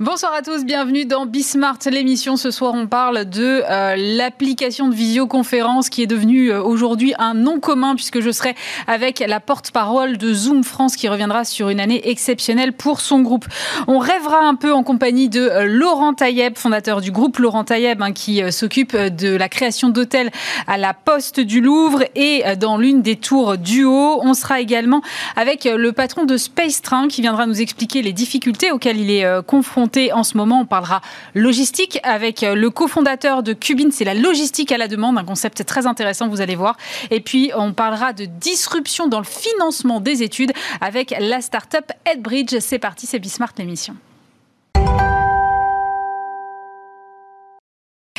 Bonsoir à tous, bienvenue dans Bismart, l'émission. Ce soir, on parle de euh, l'application de visioconférence qui est devenue euh, aujourd'hui un nom commun puisque je serai avec la porte-parole de Zoom France qui reviendra sur une année exceptionnelle pour son groupe. On rêvera un peu en compagnie de euh, Laurent Tailleb, fondateur du groupe Laurent Tailleb, hein, qui s'occupe de la création d'hôtels à la Poste du Louvre et dans l'une des tours du haut. On sera également avec le patron de Space Train qui viendra nous expliquer les difficultés auxquelles il est confronté en ce moment. On parlera logistique avec euh, le cofondateur de Cubine. C'est la logistique à la demande, un concept très intéressant, vous allez voir. Et puis, on parlera de disruption dans le financement des études avec la start-up Headbridge. C'est parti, c'est Bismart l'émission.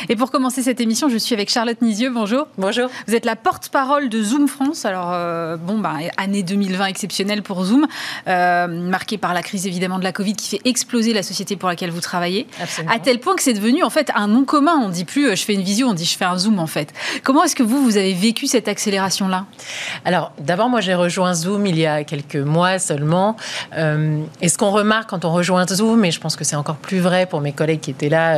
Et pour commencer cette émission, je suis avec Charlotte Nisieux. Bonjour. Bonjour. Vous êtes la porte-parole de Zoom France. Alors, euh, bon, bah, année 2020 exceptionnelle pour Zoom, euh, marquée par la crise évidemment de la Covid qui fait exploser la société pour laquelle vous travaillez. Absolument. À tel point que c'est devenu en fait un nom commun. On dit plus euh, je fais une visio, on dit je fais un Zoom en fait. Comment est-ce que vous, vous avez vécu cette accélération-là? Alors, d'abord, moi j'ai rejoint Zoom il y a quelques mois seulement. et ce qu'on remarque quand on rejoint Zoom, et je pense que c'est encore plus vrai pour mes collègues qui étaient là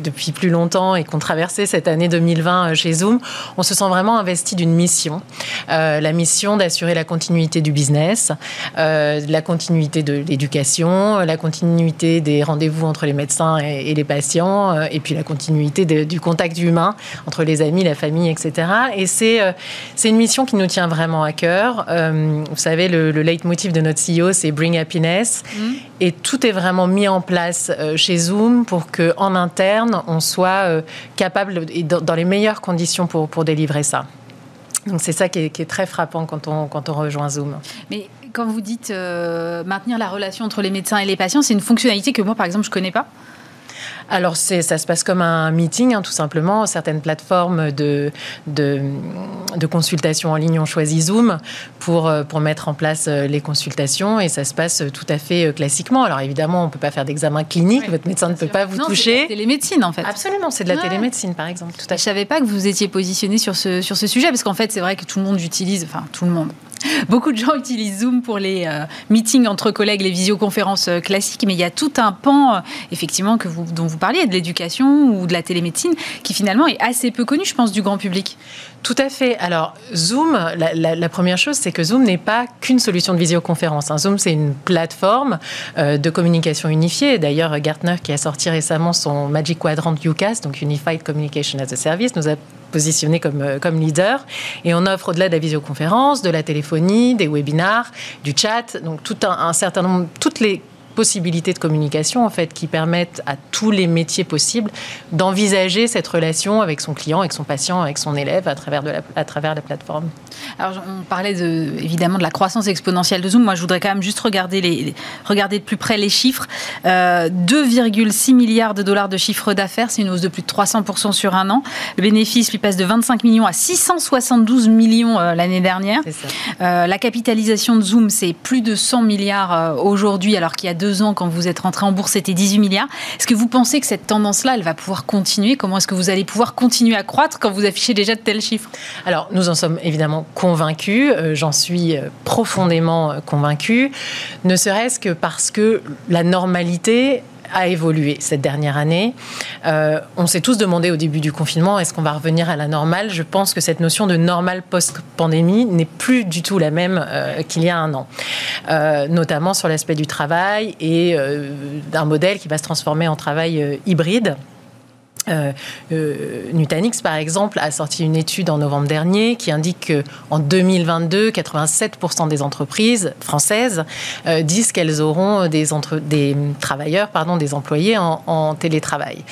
depuis plus longtemps, et qu'on traversait cette année 2020 euh, chez Zoom, on se sent vraiment investi d'une mission. Euh, la mission d'assurer la continuité du business, euh, la continuité de l'éducation, la continuité des rendez-vous entre les médecins et, les patients, et puis la continuité du contact humain entre les amis, la famille, etc. Et c'est c'est une mission qui nous tient vraiment à cœur. vous savez, le, le leitmotiv de notre CEO, c'est Bring Happiness. Mmh. Et tout est vraiment mis en place chez Zoom pour qu'en interne, on soit capable et dans, les meilleures conditions pour, pour délivrer ça. Donc c'est ça qui est, très frappant quand on, quand on rejoint Zoom. Mais quand vous dites euh, maintenir la relation entre les médecins et les patients, c'est une fonctionnalité que moi, par exemple, je connais pas alors, ça se passe comme un meeting, hein, tout simplement. Certaines plateformes de, de, consultation en ligne ont choisi Zoom pour, euh, pour mettre en place euh, les consultations et ça se passe tout à fait euh, classiquement. Alors, évidemment, on ne peut pas faire d'examen clinique, votre médecin ne peut pas vous toucher. C'est de la télémédecine, en fait. Absolument, c'est de la télémédecine, par exemple. Tout à Je ne savais pas que vous étiez positionné sur ce, sur ce sujet, parce qu'en fait, c'est vrai que tout le monde utilise, enfin, tout le monde, Beaucoup de gens utilisent Zoom pour les euh, meetings entre collègues, les visioconférences euh, classiques, mais il y a tout un pan, euh, effectivement, dont vous parliez, de l'éducation ou de la télémédecine, qui finalement est assez peu connu, je pense, du grand public. Tout à fait. Alors, Zoom, la, première chose, c'est que Zoom n'est pas qu'une solution de visioconférence. Hein. Zoom, c'est une plateforme de communication unifiée. D'ailleurs, Gartner, qui a sorti récemment son Magic Quadrant UCAS, donc Unified Communication as a Service, nous a positionné comme, comme leader. Et on offre au-delà de la visioconférence, de la téléphonie, des webinars, du chat, donc tout un certain nombre, toutes les possibilités de communication en fait qui permettent à tous les métiers possibles d'envisager cette relation avec son client, avec son patient, avec son élève à travers, de la, à travers la plateforme. Alors on parlait de, évidemment de la croissance exponentielle de Zoom. Moi je voudrais quand même juste regarder, les, regarder de plus près les chiffres. 2,6 euh, milliards de dollars de chiffre d'affaires, c'est une hausse de plus de 300% sur un an. Le bénéfice lui passe de 25 millions à 672 millions euh, l'année dernière. Euh, la capitalisation de Zoom c'est plus de 100 milliards aujourd'hui alors qu'il y a deux ans, quand vous êtes rentré en bourse, c'était 18 milliards. Est-ce que vous pensez que cette tendance-là, elle va pouvoir continuer? Comment est-ce que vous allez pouvoir continuer à croître quand vous affichez déjà de tels chiffres? Alors, nous en sommes évidemment convaincus. Euh, j'en suis euh, profondément euh, convaincue. Ne serait-ce que parce que la normalité a évolué cette dernière année. Euh, on s'est tous demandé au début du confinement, est-ce qu'on va revenir à la normale? Je pense que cette notion de normale post-pandémie n'est plus du tout la même euh, qu'il y a un an, euh, notamment sur l'aspect du travail et d'un modèle qui va se transformer en travail hybride. Euh, euh, Nutanix, par exemple, a sorti une étude en novembre dernier qui indique qu'en 2022, 87% des entreprises françaises euh, disent qu'elles auront des, travailleurs, pardon, des employés en télétravail.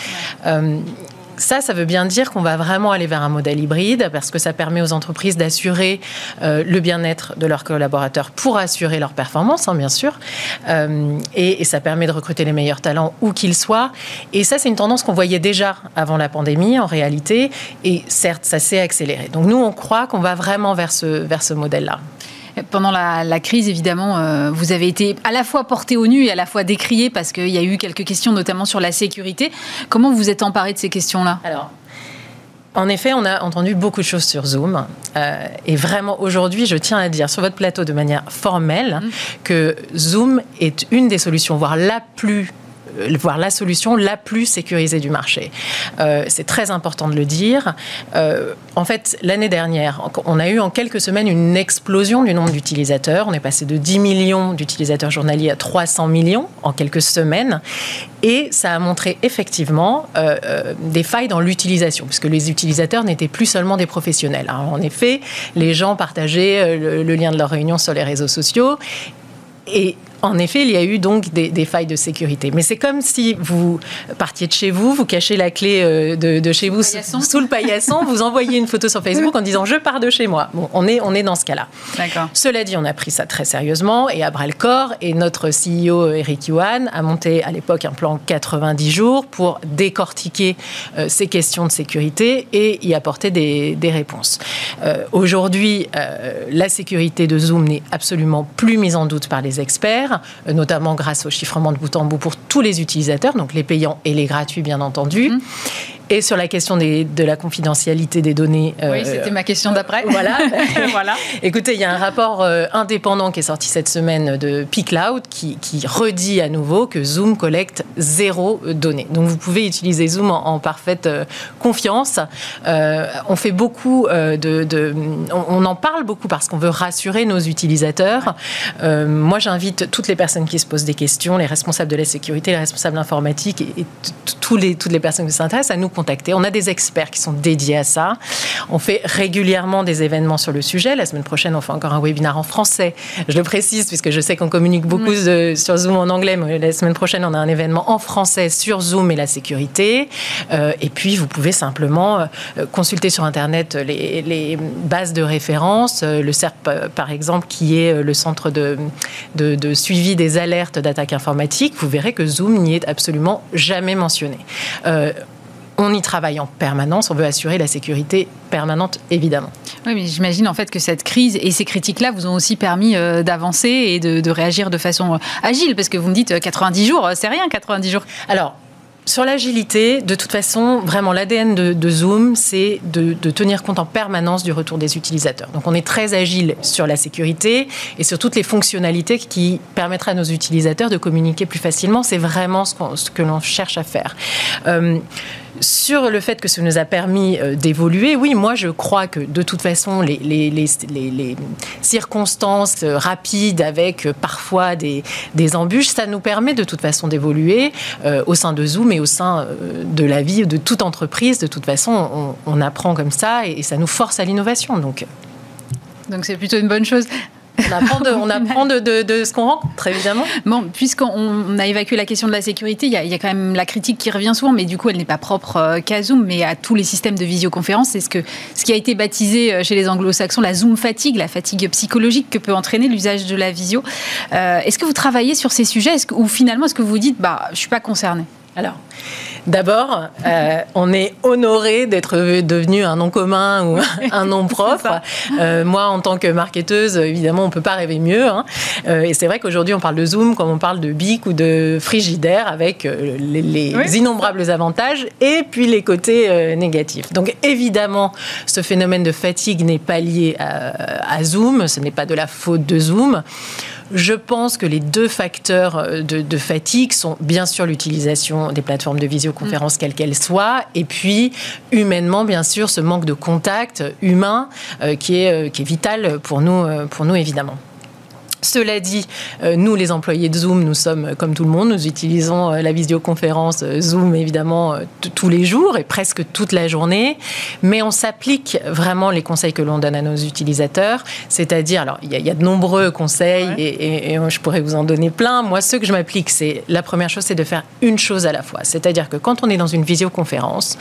Ça, ça veut bien dire qu'on va vraiment aller vers un modèle hybride parce que ça permet aux entreprises d'assurer euh, le bien-être de leurs collaborateurs pour assurer leur performance, hein, bien sûr. Euh, et, ça permet de recruter les meilleurs talents où qu'ils soient. Et ça, c'est une tendance qu'on voyait déjà avant la pandémie, en réalité. Et certes, ça s'est accéléré. Donc nous, on croit qu'on va vraiment vers ce, vers ce modèle-là. Pendant la, crise, évidemment, euh, vous avez été à la fois porté au nu et à la fois décrié parce qu'il y a eu quelques questions, notamment sur la sécurité. Comment vous êtes emparé de ces questions-là? Alors, en effet, on a entendu beaucoup de choses sur Zoom. Euh, et vraiment, aujourd'hui, je tiens à dire sur votre plateau de manière formelle mmh. que Zoom est une des solutions, voire la plus voire la solution la plus sécurisée du marché. Euh, c'est très important de le dire. Euh, en fait, l'année dernière, on a eu en quelques semaines une explosion du nombre d'utilisateurs. On est passé de 10 millions d'utilisateurs journaliers à 300 millions en quelques semaines. Et ça a montré effectivement des failles dans l'utilisation, puisque les utilisateurs n'étaient plus seulement des professionnels. en effet, les gens partageaient le, le lien de leur réunion sur les réseaux sociaux et en effet, il y a eu donc des, failles de sécurité. Mais c'est comme si vous partiez de chez vous, vous cachez la clé euh, de, chez vous sous, le paillasson, vous envoyez une photo sur Facebook en disant je pars de chez moi. Bon, on est, on est dans ce cas-là. Cela dit, on a pris ça très sérieusement et à bras le corps. Et notre CEO Eric Yuan a monté à l'époque un plan 90 jours pour décortiquer euh, ces questions de sécurité et y apporter des, réponses. Euh, aujourd'hui, la sécurité de Zoom n'est absolument plus mise en doute par les experts. Euh, notamment grâce au chiffrement de bout en bout pour tous les utilisateurs, donc les payants et les gratuits bien entendu. Mhm. Et sur la question de la confidentialité des données. oui, euh, c'était ma question d'après. Voilà. voilà. Écoutez, il y a un rapport euh, indépendant qui est sorti cette semaine de P-Cloud qui, redit à nouveau que Zoom collecte zéro données. Donc vous pouvez utiliser Zoom en, parfaite euh, confiance. on fait beaucoup de, on, en parle beaucoup parce qu'on veut rassurer nos utilisateurs. moi, j'invite toutes les personnes qui se posent des questions, les responsables de la sécurité, les responsables informatiques et, tous les, toutes les personnes qui s'intéressent à nous on a des experts qui sont dédiés à ça. On fait régulièrement des événements sur le sujet. La semaine prochaine, on fait encore un webinaire en français. Je le précise puisque je sais qu'on communique beaucoup sur Zoom en anglais, mais la semaine prochaine, on a un événement en français sur Zoom et la sécurité. Euh, et puis, vous pouvez simplement euh, consulter sur Internet les, bases de référence. Euh, le CERP, par exemple, qui est le centre de, de suivi des alertes d'attaques informatiques. Vous verrez que Zoom n'y est absolument jamais mentionné. On y travaille en permanence, on veut assurer la sécurité permanente, évidemment. Oui, mais j'imagine en fait que cette crise et ces critiques-là vous ont aussi permis euh, d'avancer et de, réagir de façon euh, agile, parce que vous me dites 90 euh, jours, c'est rien 90 jours. Alors, sur l'agilité, de toute façon, vraiment l'ADN de, Zoom, c'est de, tenir compte en permanence du retour des utilisateurs. Donc on est très agile sur la sécurité et sur toutes les fonctionnalités qui permettraient à nos utilisateurs de communiquer plus facilement. C'est vraiment ce, que l'on cherche à faire. Sur le fait que ça nous a permis euh, d'évoluer, oui, moi je crois que de toute façon, les, circonstances euh, rapides avec euh, parfois des, embûches, ça nous permet de toute façon d'évoluer au sein de Zoom et au sein de la vie de toute entreprise. De toute façon, on, apprend comme ça et, et ça nous force à l'innovation. Donc, donc c'est plutôt une bonne chose. On apprend de, ce qu'on rencontre, évidemment. Bon, puisqu'on a évacué la question de la sécurité, il y, a, quand même la critique qui revient souvent, mais du coup, elle n'est pas propre euh, qu'à Zoom, mais à tous les systèmes de visioconférence. C'est ce, que, ce qui a été baptisé euh, chez les anglo-saxons la Zoom fatigue, la fatigue psychologique que peut entraîner l'usage de la visio. Euh, est-ce que vous travaillez sur ces sujets? Ou finalement, est-ce que vous dites, bah, je ne suis pas concerné Alors, D'abord, euh, on est honoré d'être devenu un nom commun ou un nom propre. Euh, moi, en tant que marketeuse, évidemment, on ne peut pas rêver mieux. Hein. Euh, et c'est vrai qu'aujourd'hui, on parle de Zoom comme on parle de Bic ou de Frigidaire avec les, innombrables avantages et puis les côtés négatifs. Donc, évidemment, ce phénomène de fatigue n'est pas lié à Zoom. Ce n'est pas de la faute de Zoom. Je pense que les deux facteurs euh, de, fatigue sont bien sûr l'utilisation des plateformes de visioconférence, mm. quelles qu'elles soient, et puis humainement, bien sûr, ce manque de contact humain euh, qui, est, euh, qui est vital pour nous, pour nous évidemment. Cela dit, euh, nous, les employés de Zoom, nous sommes comme tout le monde. Nous utilisons euh, la visioconférence euh, Zoom, évidemment, tous les jours et presque toute la journée. Mais on s'applique vraiment les conseils que l'on donne à nos utilisateurs. C'est-à-dire, alors, il y, a de nombreux conseils et, je pourrais vous en donner plein. Moi, ce que je m'applique, c'est la première chose, c'est de faire une chose à la fois. C'est-à-dire que quand on est dans une visioconférence,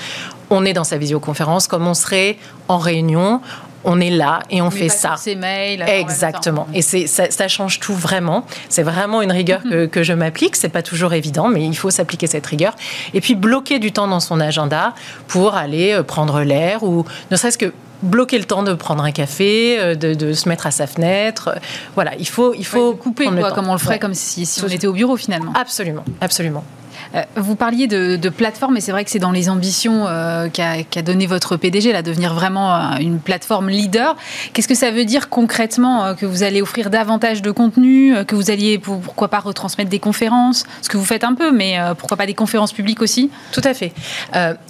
on est dans sa visioconférence comme on serait en réunion on est là et on, fait ça. mails. Exactement. Et c'est ça, change tout vraiment. C'est vraiment une rigueur que, que je m'applique. C'est pas toujours évident, mais il faut s'appliquer cette rigueur. Et puis bloquer du temps dans son agenda pour aller euh, prendre l'air ou ne serait-ce que bloquer le temps de prendre un café, euh, de, se mettre à sa fenêtre. Voilà, il faut, il faut couper, quoi, comme on le ferait, comme si, si on était au bureau finalement. Absolument, absolument. Vous parliez de, plateforme, et c'est vrai que c'est dans les ambitions qu'a donné votre PDG, là, devenir vraiment une plateforme leader. Qu'est-ce que ça veut dire concrètement que vous allez offrir davantage de contenu, que vous alliez, pourquoi pas, retransmettre des conférences, ce que vous faites un peu, mais pourquoi pas des conférences publiques aussi? Tout à fait.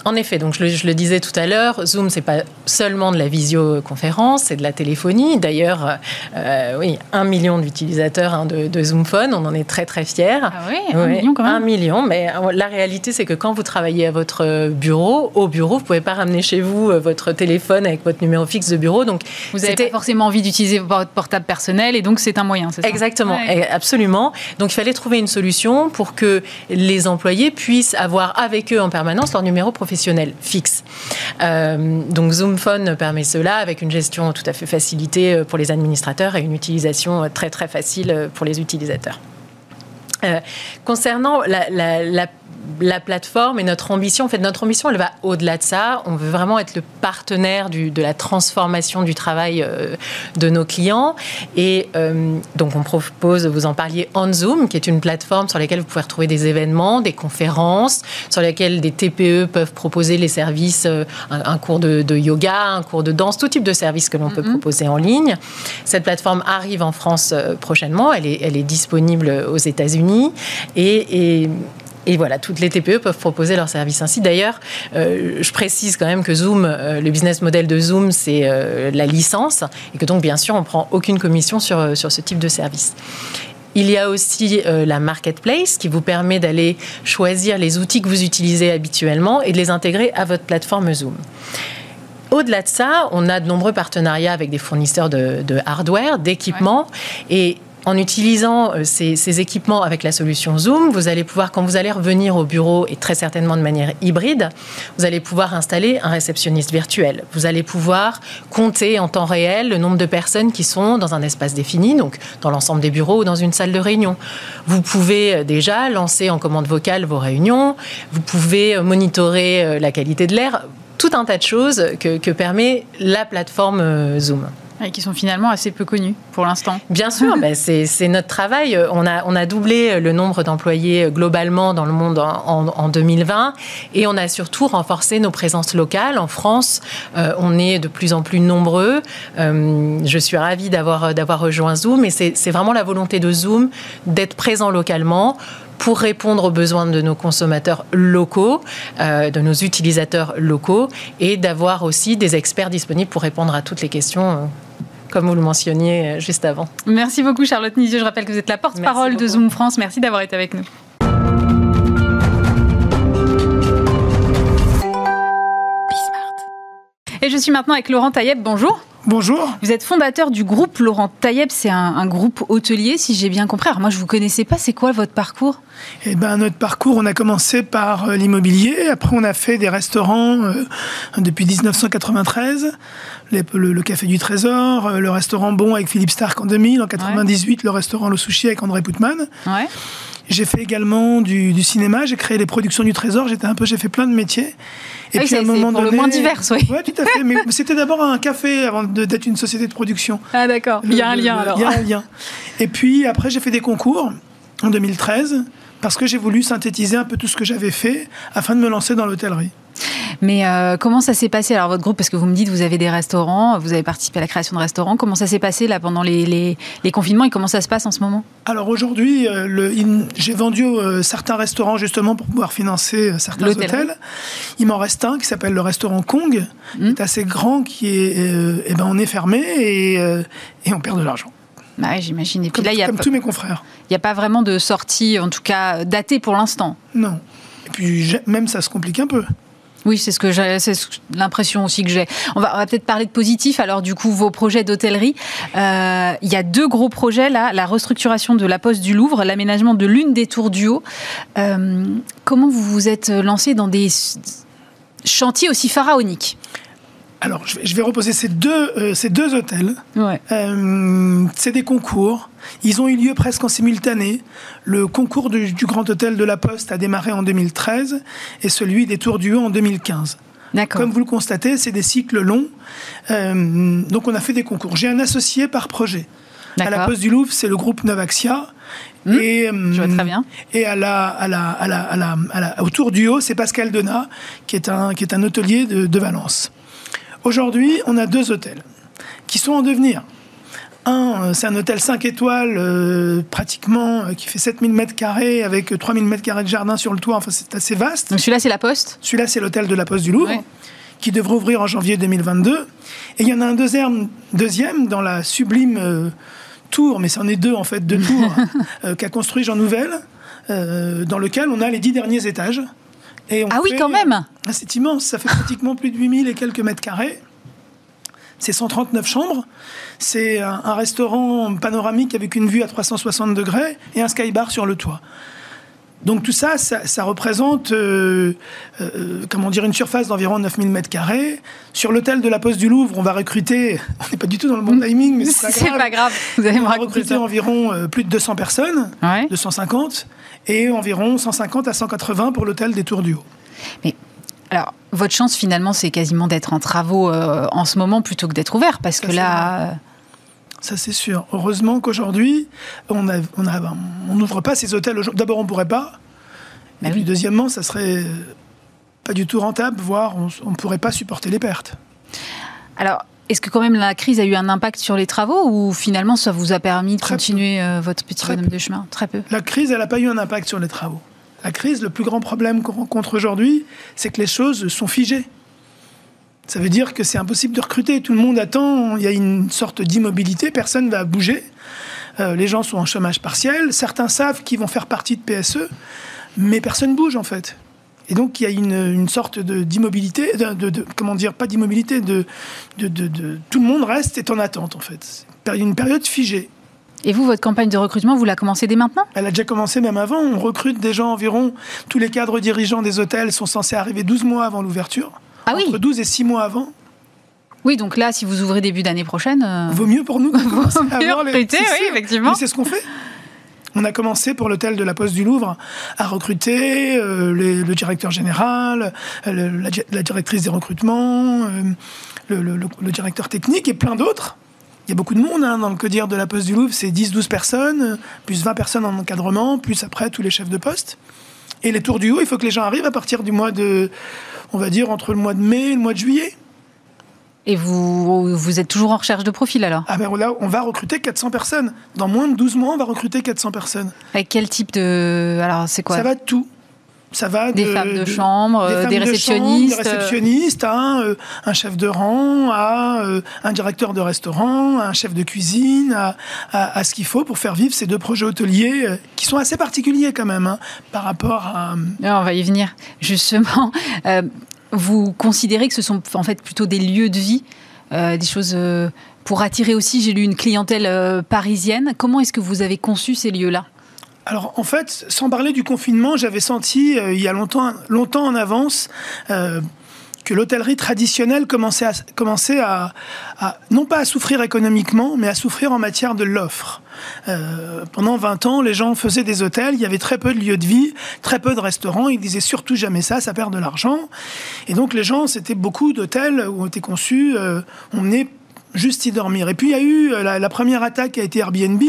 en effet, donc je le, je le disais tout à l'heure, Zoom, c'est pas seulement de la visioconférence, c'est de la téléphonie. D'ailleurs, euh, oui, un million d'utilisateurs hein, de, de, Zoom Phone, on en est très très fiers. Ah oui, un million quand même. Un million, mais euh, la réalité, c'est que quand vous travaillez à votre bureau, au bureau, vous pouvez pas ramener chez vous euh, votre téléphone avec votre numéro fixe de bureau. Donc, vous n'avez pas forcément envie d'utiliser votre portable personnel, et donc c'est un moyen, c'est ça? Exactement, absolument. Donc, il fallait trouver une solution pour que les employés puissent avoir avec eux en permanence leur numéro professionnel fixe. Euh, donc Zoom Phone permet cela avec une gestion tout à fait facilitée euh, pour les administrateurs et une utilisation euh, très très facile pour les utilisateurs. Concernant la, la, la la plateforme et notre ambition, en fait, notre ambition, elle va au-delà de ça. On veut vraiment être le partenaire du, de la transformation du travail euh, de nos clients. Et euh, donc, on propose, vous en parliez, On Zoom, qui est une plateforme sur laquelle vous pouvez retrouver des événements, des conférences, sur lesquelles des TPE peuvent proposer les services, euh, un, cours de, yoga, un cours de danse, tout type de services que l'on peut mm-hmm. proposer en ligne. Cette plateforme arrive en France prochainement. Elle est, elle est disponible aux États-Unis. Et, et et voilà, toutes les TPE peuvent proposer leurs services ainsi. D'ailleurs, euh, je précise quand même que Zoom, euh, le business model de Zoom, c'est euh, la licence et que donc, bien sûr, on prend aucune commission sur, sur ce type de service. Il y a aussi la marketplace qui vous permet d'aller choisir les outils que vous utilisez habituellement et de les intégrer à votre plateforme Zoom. Au-delà de ça, on a de nombreux partenariats avec des fournisseurs de, hardware, d'équipements. Et en utilisant euh, ces, équipements avec la solution Zoom, vous allez pouvoir, quand vous allez revenir au bureau, et très certainement de manière hybride, vous allez pouvoir installer un réceptionniste virtuel. Vous allez pouvoir compter en temps réel le nombre de personnes qui sont dans un espace défini, donc dans l'ensemble des bureaux ou dans une salle de réunion. Vous pouvez euh, déjà lancer en commande vocale vos réunions, vous pouvez euh, monitorer la qualité de l'air, tout un tas de choses que, que permet la plateforme Zoom. Et qui sont finalement assez peu connus pour l'instant. Bien sûr, ben c'est notre travail. On a, on a doublé le nombre d'employés globalement dans le monde en, en, 2020 et on a surtout renforcé nos présences locales. En France, euh, on est de plus en plus nombreux. Euh, je suis ravie d'avoir rejoint Zoom et c'est vraiment la volonté de Zoom d'être présent localement pour répondre aux besoins de nos consommateurs locaux, euh, de nos utilisateurs locaux, et d'avoir aussi des experts disponibles pour répondre à toutes les questions comme vous le mentionniez euh, juste avant. Merci beaucoup Charlotte Nisieux. Je rappelle que vous êtes la porte-parole de Zoom France. Merci d'avoir été avec nous. Et je suis maintenant avec Laurent Tailleb. Bonjour. Bonjour. Vous êtes fondateur du groupe Laurent Tailleb, c'est un, groupe hôtelier, si j'ai bien compris. Alors moi, je ne vous connaissais pas, c'est quoi votre parcours? Eh ben, notre parcours, on a commencé par euh, l'immobilier, après on a fait des restaurants euh, depuis 1993, le, Café du Trésor, euh, le restaurant Bon avec Philippe Stark en 2000, en 98, le restaurant Le Sushi avec André Poutman. Ouais. J'ai fait également du, cinéma, j'ai créé les productions du Trésor, j'étais un peu, j'ai fait plein de métiers. Et ah puis à un moment donné, le moins divers, oui. Oui, tout à fait. Mais c'était d'abord un café avant d'être une société de production. Ah d'accord. Il y a un lien alors. Il y a un lien. Et puis après, j'ai fait des concours en 2013 parce que j'ai voulu synthétiser un peu tout ce que j'avais fait afin de me lancer dans l'hôtellerie. Mais euh, comment ça s'est passé? Alors votre groupe Parce que vous me dites vous avez des restaurants, vous avez participé à la création de restaurants. Comment ça s'est passé là pendant les, les, confinements et comment ça se passe en ce moment? Alors aujourd'hui, euh, j'ai vendu euh, certains restaurants justement pour pouvoir financer certains hôtels. Il m'en reste un qui s'appelle le restaurant Kong, qui est mmh. assez grand, qui est, eh ben on est fermé et, et on perd de l'argent. Bah j'imagine. Et puis là, il y a comme tous mes confrères. Il n'y a pas vraiment de sortie, en tout cas datée pour l'instant. Non. Et puis même ça se complique un peu. Oui, c'est ce que j'ai, c'est l'impression aussi que j'ai. On va, peut-être parler de positif. Alors du coup, vos projets d'hôtellerie, euh, il y a deux gros projets là la restructuration de la Poste du Louvre, l'aménagement de l'une des tours du haut. Euh, comment vous vous êtes lancé dans des chantiers aussi pharaoniques? Alors, je vais, reposer ces deux, euh, ces deux hôtels. Ouais. Euh, c'est des concours. Ils ont eu lieu presque en simultané. Le concours du, Grand Hôtel de la Poste a démarré en 2013 et celui des Tours du Haut en 2015. Comme vous le constatez, c'est des cycles longs. Euh, donc, on a fait des concours. J'ai un associé par projet. À la Poste du Louvre, c'est le groupe Novaxia. Mmh, et, je vois très bien. Et à la, à la, à la, à la, autour du haut, c'est Pascal Donat, qui est un, qui est un hôtelier de, de Valence. Aujourd'hui, on a deux hôtels qui sont en devenir. Un, euh, c'est un hôtel 5 étoiles, euh, pratiquement, euh, qui fait 7000 mètres carrés, avec 3000 mètres carrés de jardin sur le toit. Enfin, c'est assez vaste. Donc celui-là, c'est la Poste Celui-là, c'est l'hôtel de la Poste du Louvre, qui devrait ouvrir en janvier 2022. Et il y en a un deuxième, deuxième dans la sublime tour, mais c'en est deux, en fait, deux tours, qu'a construit Jean Nouvel, dans lequel on a les dix derniers étages. Et ah oui, quand même ah, C'est immense, ça fait pratiquement plus de 8000 et quelques mètres carrés. C'est 139 chambres. C'est un, restaurant panoramique avec une vue à 360 degrés et un skybar sur le toit. Donc tout ça, ça, représente, euh, euh, comment dire, une surface d'environ 9000 mètres carrés. Sur l'hôtel de la Poste du Louvre, on va recruter, on n'est pas du tout dans le bon mm. timing, mais c'est pas, grave. Vous allez on va recruter environ euh, plus de 200 personnes, 250, et environ 150 à 180 pour l'hôtel des Tours du Haut. Mais alors, votre chance finalement, c'est quasiment d'être en travaux en ce moment plutôt que d'être ouvert, parce que là. Euh, Ça, c'est sûr. Heureusement qu'aujourd'hui, on n'ouvre pas ces hôtels. D'abord, on ne pourrait pas. Mais bah puis, deuxièmement, ça serait pas du tout rentable, voire on ne pourrait pas supporter les pertes. Alors, est-ce que quand même la crise a eu un impact sur les travaux ou finalement ça vous a permis de continuer euh, votre petit bonhomme de chemin? Très peu. La crise, elle n'a pas eu un impact sur les travaux. La crise, le plus grand problème qu'on rencontre aujourd'hui, c'est que les choses sont figées. Ça veut dire que c'est impossible de recruter. Tout le monde attend. Il y a une sorte d'immobilité. Personne ne va bouger. Euh, les gens sont en chômage partiel. Certains savent qu'ils vont faire partie de PSE, mais personne bouge en fait. Et donc il y a une, sorte d'immobilité, de, de, comment dire, pas d'immobilité, de, de, tout le monde reste est en attente en fait. Une période figée. Et vous, votre campagne de recrutement, vous la commencez dès maintenant? Elle a déjà commencé même avant. On recrute des gens environ. Tous les cadres dirigeants des hôtels sont censés arriver 12 mois avant l'ouverture. Ah oui Entre 12 et 6 mois avant. Oui, donc là, si vous ouvrez début d'année prochaine. Euh, Vaut mieux pour nous. Vaut mieux recruter, oui, effectivement. c'est ce qu'on fait. On a commencé pour l'hôtel de la Poste du Louvre à recruter euh, le directeur général, euh, la, directrice des recrutements, le, directeur technique et plein d'autres. Il y a beaucoup de monde hein, dans le codir de la Poste du Louvre, c'est 10-12 personnes, plus 20 personnes en encadrement, plus après tous les chefs de poste. Et les tours du haut, il faut que les gens arrivent à partir du mois de, on va dire, entre le mois de mai et le mois de juillet. Et vous, vous êtes toujours en recherche de profil alors? Ah ben là, on va recruter 400 personnes. Dans moins de 12 mois, on va recruter 400 personnes. Avec quel type de... Alors c'est quoi? Ça va de tout. Ça va des femmes de, chambre, des, réceptionnistes, des réceptionnistes, à un, euh, un, chef de rang, à euh, un directeur de restaurant, à un chef de cuisine, à, à, ce qu'il faut pour faire vivre ces deux projets hôteliers euh, qui sont assez particuliers quand même hein, par rapport à. on va y venir. Justement, vous considérez que ce sont en fait plutôt des lieux de vie, des choses pour attirer aussi. J'ai lu une clientèle parisienne. Comment est-ce que vous avez conçu ces lieux-là? Alors en fait, sans parler du confinement, j'avais senti euh, il y a longtemps, longtemps en avance euh, que l'hôtellerie traditionnelle commençait, à, commençait à, non pas à souffrir économiquement, mais à souffrir en matière de l'offre. Euh, pendant 20 ans, les gens faisaient des hôtels, il y avait très peu de lieux de vie, très peu de restaurants, ils disaient surtout jamais ça, ça perd de l'argent. Et donc les gens, c'était beaucoup d'hôtels où ont été conçus, on est juste y dormir. Et puis il y a eu euh, la, première attaque qui a été Airbnb,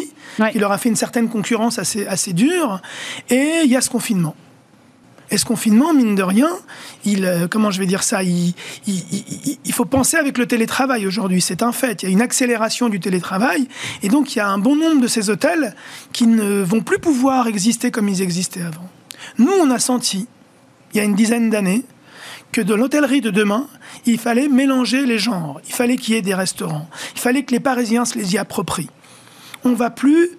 qui leur a fait une certaine concurrence assez, assez dure, et il y a ce confinement. Et ce confinement, mine de rien, il, euh, comment je vais dire ça, il, il, faut penser avec le télétravail aujourd'hui, c'est un fait. Il y a une accélération du télétravail, et donc il y a un bon nombre de ces hôtels qui ne vont plus pouvoir exister comme ils existaient avant. Nous, on a senti, il y a une dizaine d'années, que de l'hôtellerie de demain, il fallait mélanger les genres. Il fallait qu'il y ait des restaurants. Il fallait que les Parisiens se les y approprient. On va plus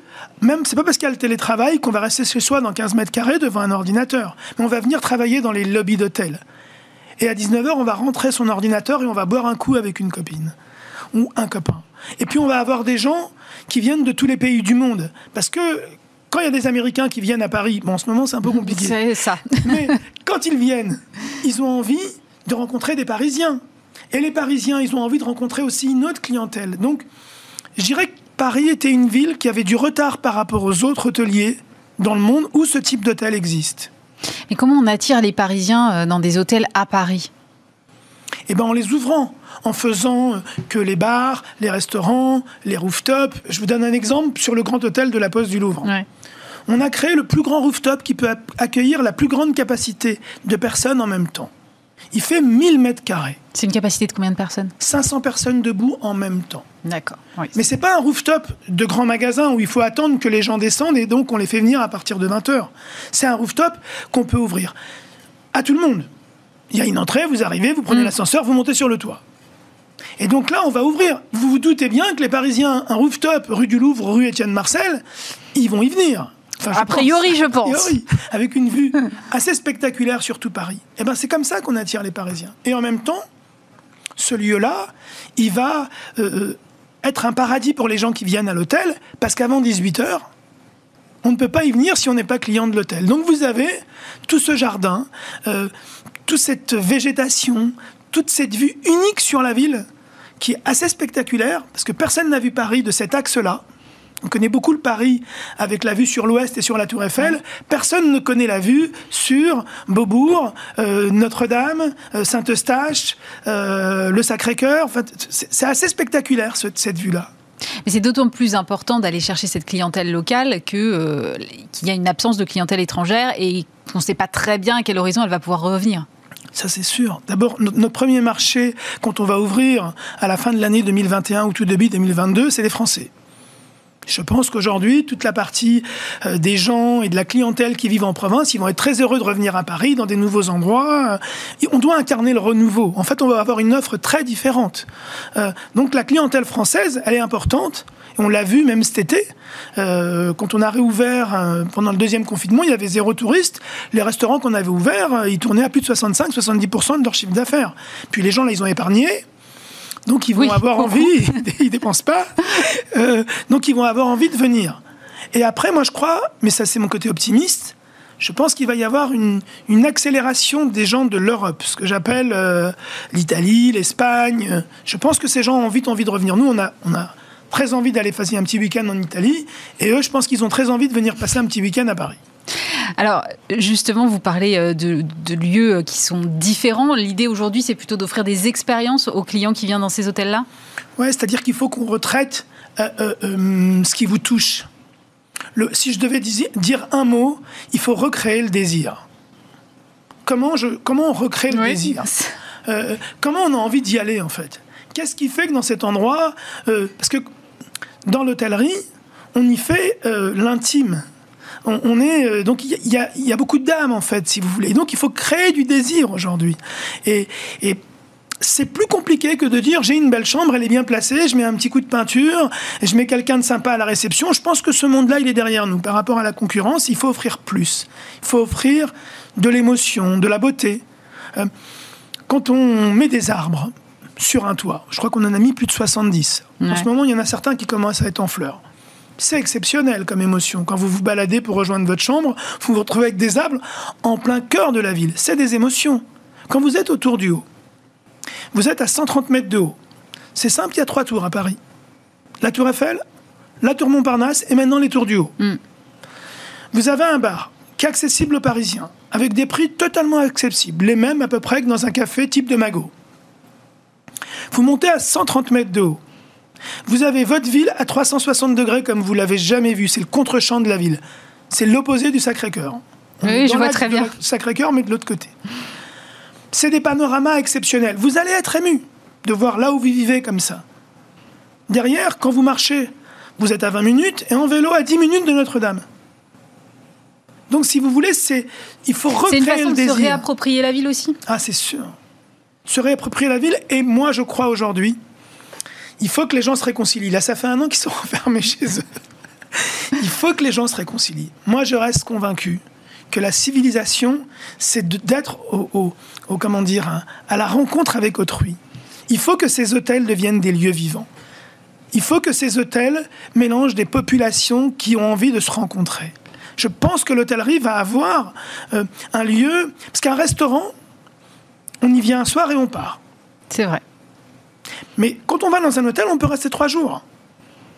même, c'est pas parce qu'il y a le télétravail qu'on va rester chez soi dans 15 mètres carrés devant un ordinateur. Mais on va venir travailler dans les lobbies d'hôtel. Et à 19h, on va rentrer son ordinateur et on va boire un coup avec une copine. Ou un copain. Et puis on va avoir des gens qui viennent de tous les pays du monde. Parce que quand il y a des Américains qui viennent à Paris, bon, en ce moment c'est un peu compliqué. C'est ça. Mais quand ils viennent, ils ont envie de rencontrer des Parisiens. Et les Parisiens, ils ont envie de rencontrer aussi une autre clientèle. Donc, je dirais que Paris était une ville qui avait du retard par rapport aux autres hôteliers dans le monde où ce type d'hôtel existe. Mais comment on attire les Parisiens euh, dans des hôtels à Paris? Eh ben en les ouvrant, en faisant euh, que les bars, les restaurants, les rooftops. Je vous donne un exemple sur le grand hôtel de la Poste du Louvre. On a créé le plus grand rooftop qui peut accueillir la plus grande capacité de personnes en même temps. Il fait 1000 mètres carrés. C'est une capacité de combien de personnes? 500 personnes debout en même temps. D'accord. Oui. Mais c'est pas un rooftop de grand magasin où il faut attendre que les gens descendent et donc on les fait venir à partir de 20 heures. C'est un rooftop qu'on peut ouvrir à tout le monde. Il y a une entrée, vous arrivez, vous prenez mm. l'ascenseur, vous montez sur le toit. Et donc là, on va ouvrir. Vous vous doutez bien que les Parisiens, un rooftop, rue du Louvre, rue Étienne Marcel, ils vont y venir. A priori, je pense. avec une vue assez spectaculaire sur tout Paris. Et eh ben, c'est comme ça qu'on attire les Parisiens. Et en même temps, ce lieu-là, il va euh, euh, être un paradis pour les gens qui viennent à l'hôtel, parce qu'avant 18 h on ne peut pas y venir si on n'est pas client de l'hôtel. Donc vous avez tout ce jardin, euh, toute cette végétation, toute cette vue unique sur la ville qui est assez spectaculaire, parce que personne n'a vu Paris de cet axe-là. On connaît beaucoup le Paris avec la vue sur l'ouest et sur la Tour Eiffel. Personne ne connaît la vue sur Beaubourg, euh, Notre-Dame, euh, Saint-Eustache, euh, le Sacré-Cœur. c'est assez spectaculaire cette vue-là. Mais c'est d'autant plus important d'aller chercher cette clientèle locale que qu'il y a une absence de clientèle étrangère et qu'on ne sait pas très bien à quel horizon elle va pouvoir revenir. Ça, c'est sûr. D'abord, notre premier marché, quand on va ouvrir à la fin de l'année 2021 ou tout début 2022, c'est les Français. Je pense qu'aujourd'hui, toute la partie euh, des gens et de la clientèle qui vivent en province, ils vont être très heureux de revenir à Paris, dans des nouveaux endroits. on doit incarner le renouveau. En fait, on va avoir une offre très différente. Euh, donc la clientèle française, elle est importante. On l'a vu même cet été, euh, quand on a réouvert pendant le deuxième confinement, il y avait zéro touriste. Les restaurants qu'on avait ouverts, ils tournaient à plus de 65-70% de leur chiffre d'affaires. Puis les gens, là, ils ont épargné. Donc ils vont avoir envie, ils dépensent pas, euh, donc ils vont avoir envie de venir. Et après, moi je crois, mais ça c'est mon côté optimiste, je pense qu'il va y avoir une, accélération des gens de l'Europe, ce que j'appelle euh, l'Italie, l'Espagne. Je pense que ces gens ont vite envie de revenir. Nous, on a, on a très envie d'aller passer un petit week-end en Italie, et eux, je pense qu'ils ont très envie de venir passer un petit week-end à Paris. Alors, justement, vous parlez euh, de, lieux qui sont différents. L'idée aujourd'hui, c'est plutôt d'offrir des expériences aux clients qui viennent dans ces hôtels-là? Oui, c'est-à-dire qu'il faut qu'on retraite euh, euh, ce qui vous touche. si je devais dire un mot, il faut recréer le désir. Comment, je, comment on recrée le désir? Comment on a envie d'y aller, en fait? Qu'est-ce qui fait que dans cet endroit... parce que dans l'hôtellerie, on y fait l'intime on, est euh, donc il y, a, beaucoup d'âme en fait, si vous voulez. donc il faut créer du désir aujourd'hui. Et, c'est plus compliqué que de dire j'ai une belle chambre, elle est bien placée, je mets un petit coup de peinture, je mets quelqu'un de sympa à la réception. Je pense que ce monde-là, il est derrière nous. Par rapport à la concurrence, il faut offrir plus. Il faut offrir de l'émotion, de la beauté. Euh, quand on met des arbres sur un toit, je crois qu'on en a mis plus de 70. En ce moment, il y en a certains qui commencent à être en fleurs. C'est exceptionnel comme émotion. Quand vous vous baladez pour rejoindre votre chambre, vous vous retrouvez avec des arbres en plein cœur de la ville. C'est des émotions. Quand vous êtes autour du haut, vous êtes à 130 mètres de haut. C'est simple, il y a trois tours à Paris. La tour Eiffel, la tour Montparnasse et maintenant les tours du haut. Mm. Vous avez un bar qui est accessible aux Parisiens, avec des prix totalement accessibles, les mêmes à peu près que dans un café type de Magot. Vous montez à 130 mètres de haut. Vous avez votre ville à 360 degrés comme vous l'avez jamais vu. C'est le contre-champ de la ville. C'est l'opposé du Sacré-Cœur. Oui, je vois très bien. Sacré-Cœur, mais de l'autre côté. C'est des panoramas exceptionnels. Vous allez être ému de voir là où vous vivez comme ça. Derrière, quand vous marchez, vous êtes à 20 minutes et en vélo à 10 minutes de Notre-Dame. Donc, si vous voulez, c'est il faut recréer C'est une façon de se réapproprier la ville aussi? Ah, c'est sûr. Se réapproprier la ville. Et moi, je crois aujourd'hui il faut que les gens se réconcilient. Là, ça fait un an qu'ils sont enfermés chez eux. il faut que les gens se réconcilient. Moi, je reste convaincu que la civilisation, c'est d'être au, comment dire, à la rencontre avec autrui. Il faut que ces hôtels deviennent des lieux vivants. Il faut que ces hôtels mélangent des populations qui ont envie de se rencontrer. Je pense que l'hôtellerie va avoir euh, un lieu, parce qu'un restaurant, on y vient un soir et on part. C'est vrai. Mais quand on va dans un hôtel, on peut rester trois jours.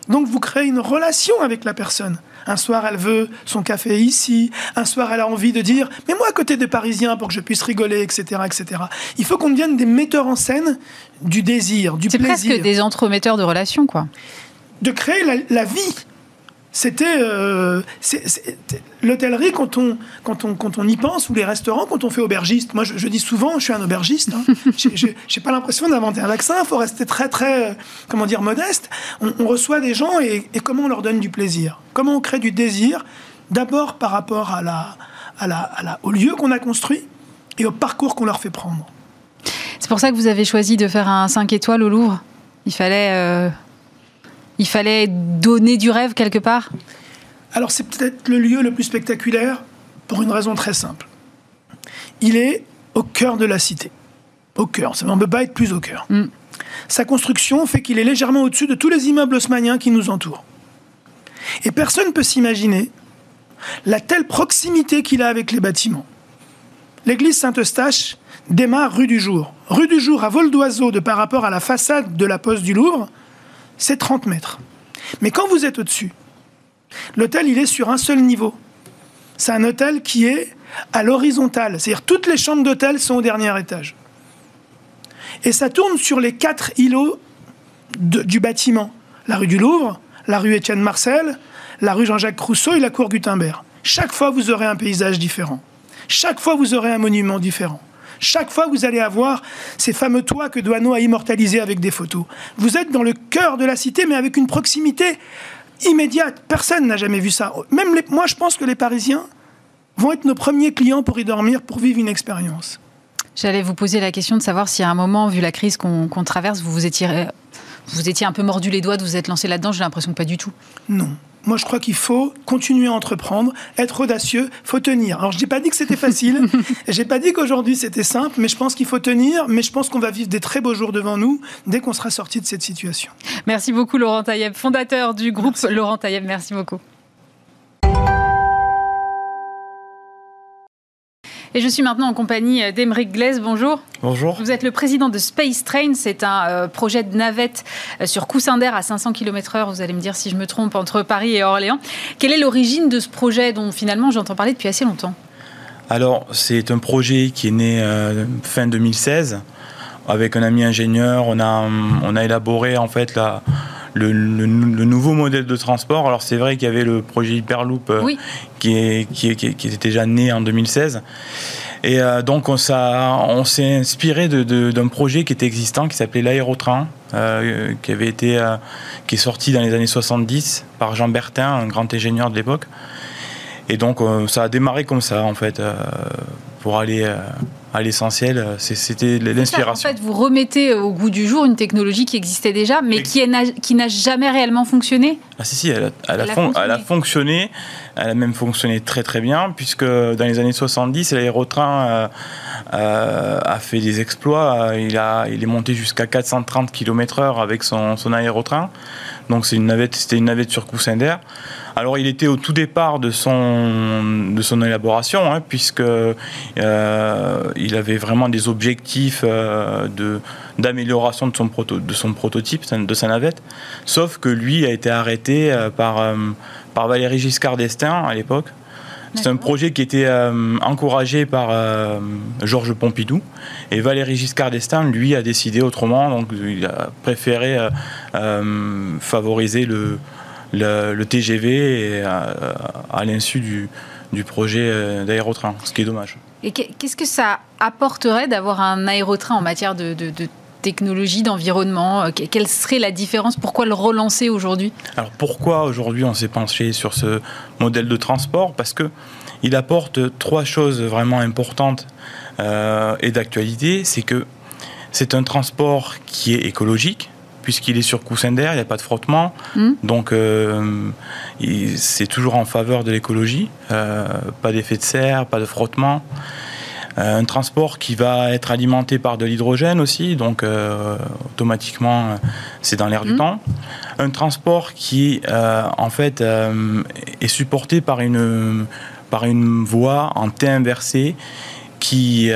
Donc vous créez une relation avec la personne. Un soir, elle veut son café ici. Un soir, elle a envie de dire Mais moi, à côté des Parisiens, pour que je puisse rigoler, etc. etc. Il faut qu'on devienne des metteurs en scène du désir, du plaisir. C'est presque des entremetteurs de relations, quoi. De créer la vie c'était euh, l'hôtellerie quand on, quand, on, quand on y pense, ou les restaurants quand on fait aubergiste. Moi, je, dis souvent, je suis un aubergiste. Hein. je n'ai pas l'impression d'inventer un vaccin. Il faut rester très, très, comment dire, modeste. On, reçoit des gens et, comment on leur donne du plaisir? Comment on crée du désir? D'abord par rapport à la, à la, à la, au lieu qu'on a construit et au parcours qu'on leur fait prendre. C'est pour ça que vous avez choisi de faire un 5 étoiles au Louvre Il fallait... Euh, il fallait donner du rêve quelque part? Alors c'est peut-être le lieu le plus spectaculaire pour une raison très simple. Il est au cœur de la cité. Au cœur, on ne peut pas être plus au cœur. Mm. Sa construction fait qu'il est légèrement au-dessus de tous les immeubles haussmanniens qui nous entourent. Et personne ne peut s'imaginer la telle proximité qu'il a avec les bâtiments. L'église Saint-Eustache démarre rue du Jour. Rue du Jour à vol d'oiseau de par rapport à la façade de la Poste du Louvre, c'est 30 mètres. Mais quand vous êtes au-dessus, l'hôtel, il est sur un seul niveau. C'est un hôtel qui est à l'horizontale, c'est-à-dire toutes les chambres d'hôtel sont au dernier étage. Et ça tourne sur les quatre îlots du bâtiment. La rue du Louvre, la rue Étienne Marcel, la rue Jean-Jacques Rousseau et la cour Gutenberg. Chaque fois, vous aurez un paysage différent. Chaque fois, vous aurez un monument différent. Chaque fois, vous allez avoir ces fameux toits que Douaneau a immortalisés avec des photos. Vous êtes dans le cœur de la cité, mais avec une proximité immédiate. Personne n'a jamais vu ça. Même moi, je pense que les Parisiens vont être nos premiers clients pour y dormir, pour vivre une expérience. J'allais vous poser la question de savoir si à un moment, vu la crise qu'on traverse, vous vous étiez, vous étiez un peu mordu les doigts de vous être lancé là-dedans. J'ai l'impression que pas du tout. Non. Moi, je crois qu'il faut continuer à entreprendre, être audacieux, faut tenir. Alors, je n'ai pas dit que c'était facile, j'ai pas dit qu'aujourd'hui c'était simple, mais je pense qu'il faut tenir, mais je pense qu'on va vivre des très beaux jours devant nous dès qu'on sera sorti de cette situation. Merci beaucoup, Laurent Taïeb, fondateur du groupe Laurent Taïeb. Merci beaucoup. Et je suis maintenant en compagnie d'Emeric Glaise. Bonjour. Bonjour. Vous êtes le président de Space Train. C'est un euh, projet de navette euh, sur coussin d'air à 500 km/h. Vous allez me dire si je me trompe entre Paris et Orléans. Quelle est l'origine de ce projet dont finalement j'entends parler depuis assez longtemps? Alors, c'est un projet qui est né euh, fin 2016 avec un ami ingénieur. On a, on a élaboré en fait la le, nouveau modèle de transport. Alors c'est vrai qu'il y avait le projet Hyperloop euh, qui, est, qui, qui, était déjà né en 2016. Et euh, donc on, s'est inspiré d'un projet qui était existant, qui s'appelait l'aérotrain, euh, qui avait été, qui est sorti dans les années 70 par Jean Bertin, un grand ingénieur de l'époque. Et donc ça a démarré comme ça en fait, pour aller à l'essentiel. Euh, c'était l'inspiration. En fait, vous remettez au goût du jour une technologie qui existait déjà, mais qui n'a jamais réellement fonctionné Ah si, si, elle a, elle a, fonctionné. Elle a même fonctionné très très bien, puisque dans les années 70, l'aérotrain euh, euh, a fait des exploits. Il, a, il est monté jusqu'à 430 km/h avec son, son aérotrain. Donc c'est une navette, c'était une navette sur coussin d'air. Alors il était au tout départ de son, de son élaboration, hein, puisque euh, il avait vraiment des objectifs euh, de, d'amélioration de son, proto, de son prototype, de sa navette. Sauf que lui a été arrêté euh, par, par Valéry Giscard d'Estaing à l'époque. C'est un projet qui était encouragé par Georges Pompidou. Et Valéry Giscard d'Estaing, lui, a décidé autrement. Donc, il a préféré favoriser le, le, TGV à, l'insu du, du, projet euh, d'aérotrain, ce qui est dommage. Et qu'est-ce que ça apporterait d'avoir un aérotrain en matière de, technologie, d'environnement? Quelle serait la différence? Pourquoi le relancer aujourd'hui? Alors pourquoi aujourd'hui on s'est penché sur ce modèle de transport? Parce que il apporte trois choses vraiment importantes euh, et d'actualité. C'est que c'est un transport qui est écologique, puisqu'il est sur coussin d'air, il n'y a pas de frottement. Hmm. Donc, euh, c'est toujours en faveur de l'écologie. Euh, pas d'effet de serre, pas de frottement. Euh, un transport qui va être alimenté par de l'hydrogène aussi, donc automatiquement, c'est dans l'air du hmm. temps. Un transport qui, en fait, est supporté par une, par une voie en T inversé qui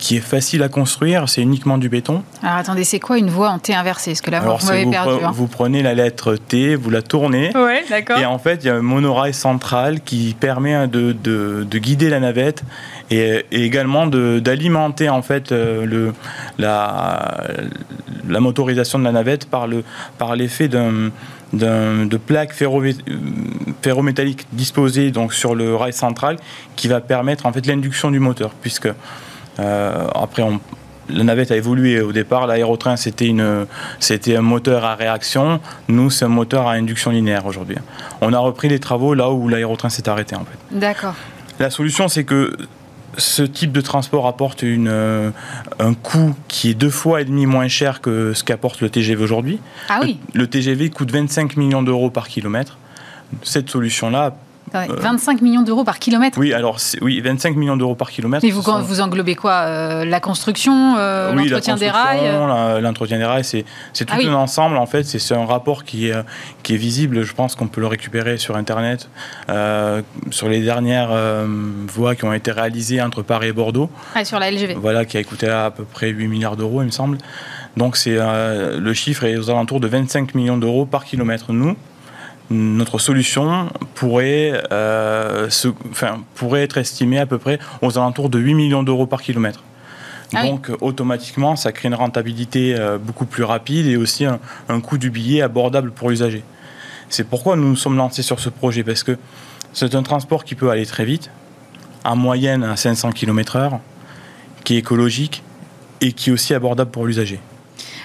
qui est facile à construire, c'est uniquement du béton. Alors attendez, c'est quoi une voie en T inversé? Parce que là, vous m'avez perdu. Hein. Vous prenez la lettre T, vous la tournez. Ouais, d'accord. Et en fait, il y a un monorail central qui permet de, de, de guider la navette et, également d'alimenter en fait euh, le, la, la, motorisation de la navette par le par l'effet d'un de plaques ferrométalliques disposées donc sur le rail central qui va permettre en fait l'induction du moteur puisque après on, la navette a évolué au départ. L'aérotrain, c'était, une, c'était un moteur à réaction. Nous, c'est un moteur à induction linéaire aujourd'hui. On a repris les travaux là où l'aérotrain s'est arrêté, en fait. D'accord. La solution, c'est que ce type de transport apporte une, euh, un coût qui est deux fois et demi moins cher que ce qu'apporte le TGV aujourd'hui. Ah oui. le, le TGV coûte 25 millions d'euros par kilomètre. Cette solution-là 25 millions d'euros par kilomètre? Oui, alors oui, 25 millions d'euros par kilomètre. Mais vous, vous englobez quoi euh, La construction, euh, l'entretien des rails euh L'entretien des rails, c'est tout ah un ensemble en fait. C'est un rapport qui est, qui est visible. Je pense qu'on peut le récupérer sur Internet, sur les dernières voies qui ont été réalisées entre Paris et Bordeaux. Ah, sur la LGV. Voilà, qui a coûté à peu près 8 milliards d'euros, il me semble. Donc c'est le chiffre est aux alentours de 25 millions d'euros par kilomètre. Nous, notre solution pourrait, euh, enfin, pourrait être estimée à peu près aux alentours de 8 millions d'euros par kilomètre. Ah Donc automatiquement, ça crée une rentabilité euh, beaucoup plus rapide et aussi un, coût du billet abordable pour l'usager. C'est pourquoi nous nous sommes lancés sur ce projet, parce que c'est un transport qui peut aller très vite, en moyenne à 500 km/h, qui est écologique et qui est aussi abordable pour l'usager.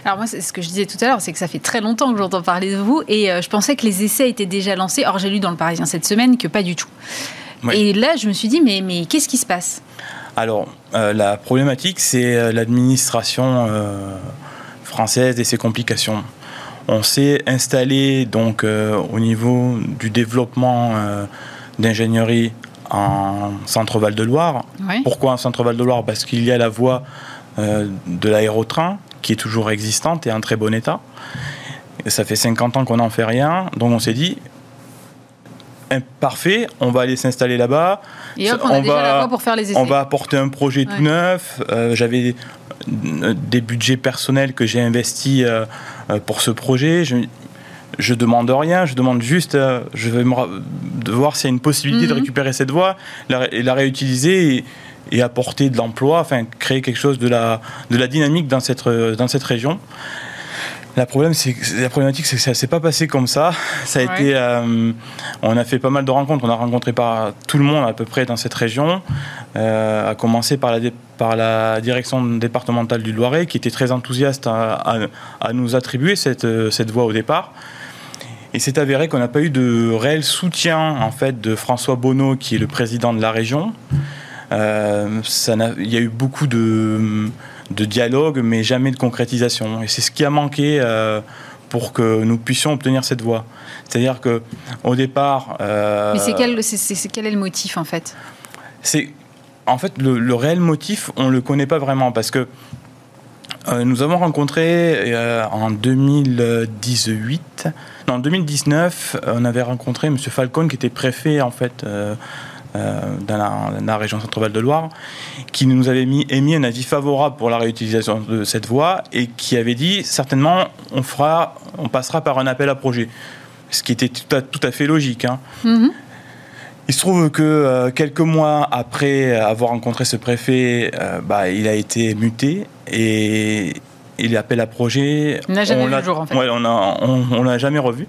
Alors moi, ce que je disais tout à l'heure, c'est que ça fait très longtemps que j'entends parler de vous et euh, je pensais que les essais étaient déjà lancés. Or, j'ai lu dans le Parisien cette semaine que pas du tout. Et là, je me suis dit, mais, mais qu'est-ce qui se passe? Alors, euh, la problématique, c'est euh, l'administration française et ses complications. On s'est installé donc au niveau du développement d'ingénierie en Centre-Val de Loire. Pourquoi en Centre-Val de Loire Parce qu'il y a la voie de l'aérotrain qui est toujours existante et en très bon état. ça fait 50 ans qu'on n'en fait rien, donc on s'est dit, parfait, on va aller s'installer là-bas. Et on, va, pour faire les essais. On va apporter un projet tout neuf. Euh, j'avais des budgets personnels que j'ai investis euh, euh, pour ce projet. Je, je demande rien, je demande juste, je vais de voir s'il y a une possibilité de mhm. récupérer cette voie et la réutiliser. Et, et apporter de l'emploi, enfin créer quelque chose de la, de la dynamique dans cette, dans cette région. La, problème, la problématique, c'est que ça ne s'est pas passé comme ça. Ça a été, euh, on a fait pas mal de rencontres. On a rencontré pas tout le monde à peu près dans cette région, euh, à commencer par la, par la direction départementale du Loiret, qui était très enthousiaste à, à, nous attribuer cette, cette voie au départ. Et c'est avéré qu'on n'a pas eu de réel soutien en fait de François Bonneau, qui est le président de la région. Euh, il y a eu beaucoup de, de dialogue, mais jamais de concrétisation. Et c'est ce qui a manqué euh, pour que nous puissions obtenir cette voie. C'est-à-dire que au départ. Euh, mais c'est quel, est le motif en fait? C'est en fait le, réel motif, on le connaît pas vraiment parce que nous avons rencontré en 2018, non, en 2019, on avait rencontré M. Falcon qui était préfet en fait euh, dans, la, région Centre-Val de Loire, qui nous avait mis, émis un avis favorable pour la réutilisation de cette voie et qui avait dit certainement on fera, on passera par un appel à projet, ce qui était tout à, tout à fait logique. Hein. Mm-hmm. Il se trouve que euh, quelques mois après avoir rencontré ce préfet, euh, bah, il a été muté et, il l'appel à projet. On n'a jamais vu le jour en fait. on l'a on, jamais revu.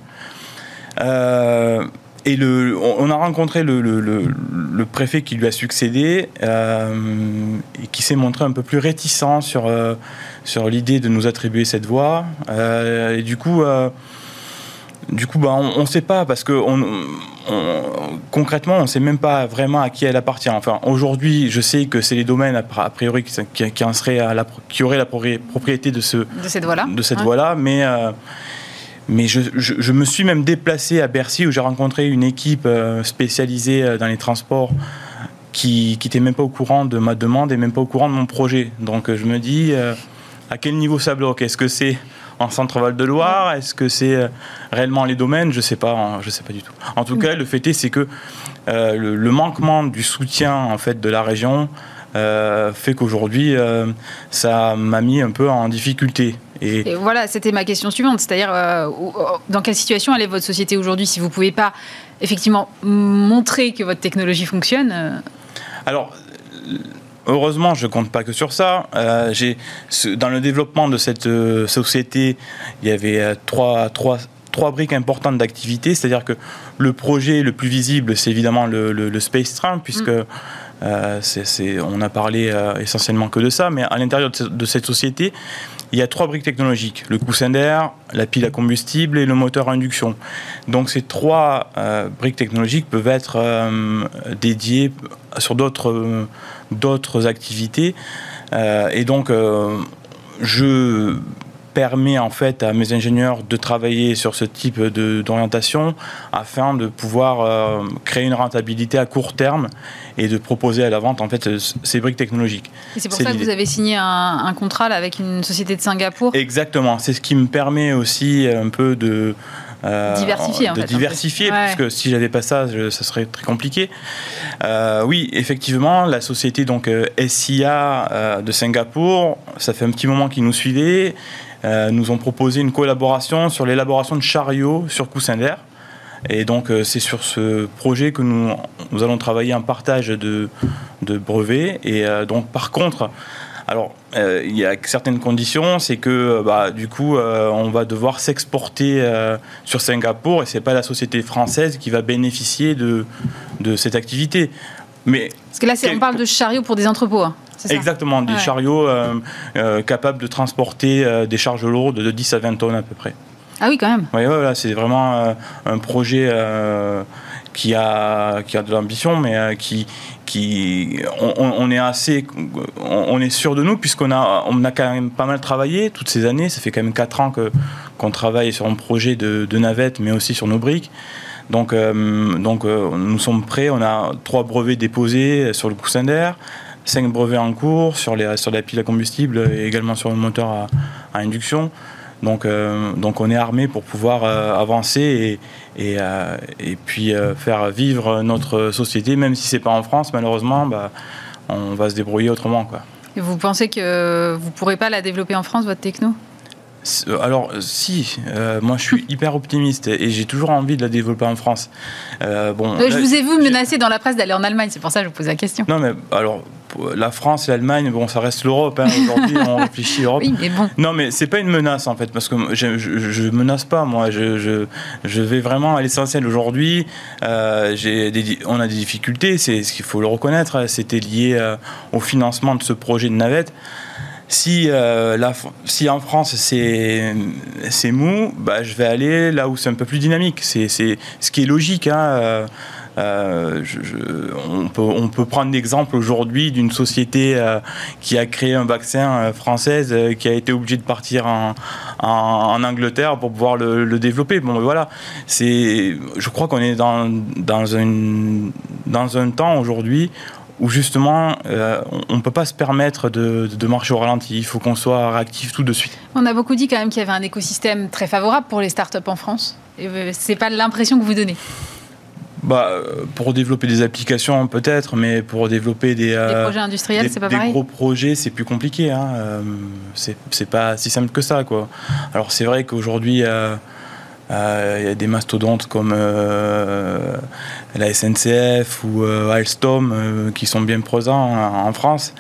Euh, et le, on a rencontré le, le, le, préfet qui lui a succédé euh, et qui s'est montré un peu plus réticent sur, euh, sur l'idée de nous attribuer cette voie. Euh, et du coup, du coup bah, on ne sait pas parce que on, concrètement, on ne sait même pas vraiment à qui elle appartient. Enfin, aujourd'hui, je sais que c'est les domaines, a priori, qui, qui, en seraient à la, qui auraient la propriété de, ce, de cette voie-là. De cette voie-là, mais mais je, je, me suis même déplacé à Bercy où j'ai rencontré une équipe euh, spécialisée euh, dans les transports qui n'était même pas au courant de ma demande et même pas au courant de mon projet. Donc je me dis, euh, à quel niveau ça bloque? Est-ce que c'est en Centre-Val de Loire? Est-ce que c'est réellement les domaines? Je ne sais pas, je sais pas du tout. En tout cas, le fait est, c'est que le, le, manquement du soutien en fait de la région fait qu'aujourd'hui, ça m'a mis un peu en difficulté. Et, voilà, c'était ma question suivante, c'est-à-dire dans quelle situation elle est votre société aujourd'hui si vous ne pouvez pas effectivement montrer que votre technologie fonctionne Alors, Heureusement, je ne compte pas que sur ça. Euh, dans le développement de cette euh, société, il y avait euh, trois, trois, trois briques importantes d'activité. C'est-à-dire que le projet le plus visible, c'est évidemment le, Space Train, puisque mm. On a parlé essentiellement que de ça. Mais à l'intérieur de, cette société, il y a trois briques technologiques le coussin d'air, la pile à combustible et le moteur à induction. Donc ces trois briques technologiques peuvent être dédiées sur d'autres d'autres activités. Euh, et donc, euh, je permets en fait à mes ingénieurs de travailler sur ce type d'orientation afin de pouvoir euh, créer une rentabilité à court terme et de proposer à la vente en fait ces briques technologiques. c'est pour ça que vous avez signé un, un contrat avec une société de Singapour? Exactement, c'est ce qui me permet aussi un peu de euh, diversifier, de diversifier, parce que si j'avais pas ça, ça serait très compliqué. Euh, oui, effectivement, la société donc euh, SIA de Singapour, ça fait un petit moment qu'ils nous suivaient, nous ont proposé une collaboration sur l'élaboration de chariots sur coussin d'air. Et donc, c'est sur ce projet que nous, nous allons travailler en partage de, brevets. Et donc, par contre, alors, euh, il y a certaines conditions, c'est que euh, bah, du coup, euh, on va devoir s'exporter sur Singapour et c'est pas la société française qui va bénéficier de cette activité. Mais Parce que là, on parle de chariots pour des entrepôts. Hein, exactement, des chariots capables de transporter des charges lourdes de 10 à 20 tonnes à peu près. Ah oui, quand même. Oui, voilà, c'est vraiment un projet qui a, qui a de l'ambition, mais euh, qui, qui on, est assez, on, est sûr de nous puisqu'on a, on a quand même pas mal travaillé toutes ces années. Ça fait quand même 4 ans que, qu'on travaille sur un projet de, de navette, mais aussi sur nos briques. Donc, euh, donc euh, nous sommes prêts. On a trois brevets déposés sur le coussin d'air, cinq brevets en cours sur, les, sur la pile à combustible et également sur le moteur à, induction. Donc, donc on est armé pour pouvoir avancer et, et, euh, puis euh, faire vivre notre société, même si c'est pas en France, malheureusement, bah, on va se débrouiller autrement. Quoi. Et vous pensez que vous pourrez pas la développer en France, votre techno? euh, alors si, moi je suis hyper optimiste et, j'ai toujours envie de la développer en France. bon, je vous ai vu menacer dans la presse d'aller en Allemagne, c'est pour ça que je vous pose la question. Non mais alors la France et l'Allemagne, bon, ça reste l'Europe. Hein, aujourd'hui, on réfléchit l'Europe. Oui, mais bon. Non, mais c'est pas une menace en fait, parce que je, je, menace pas. Moi, je, je, vais vraiment à l'essentiel. Aujourd'hui, euh, on a des difficultés. C'est ce qu'il faut le reconnaître. C'était lié euh, au financement de ce projet de navette. Si, euh, la, si en France c'est mou, bah, je vais aller là où c'est un peu plus dynamique. C'est ce qui est logique. Hein, euh, on, peut, on, peut, prendre l'exemple aujourd'hui d'une société euh, qui a créé un vaccin euh, française qui a été obligée de partir en, en, Angleterre pour pouvoir le, développer. Bon, voilà, je crois qu'on est dans, dans, une, dans un temps aujourd'hui où justement on ne peut pas se permettre de, de, marcher au ralenti. Il faut qu'on soit réactif tout de suite. On a beaucoup dit quand même qu'il y avait un écosystème très favorable pour les startups en France. C'est pas l'impression que vous donnez bah, pour développer des applications peut-être, mais pour développer des, euh, projets industriels, c'est pas des gros projets, c'est plus compliqué. Hein. Euh, c'est pas si simple que ça, quoi. Alors c'est vrai qu'aujourd'hui, euh, il y a des mastodontes comme la SNCF ou Alstom qui sont bien présents en France.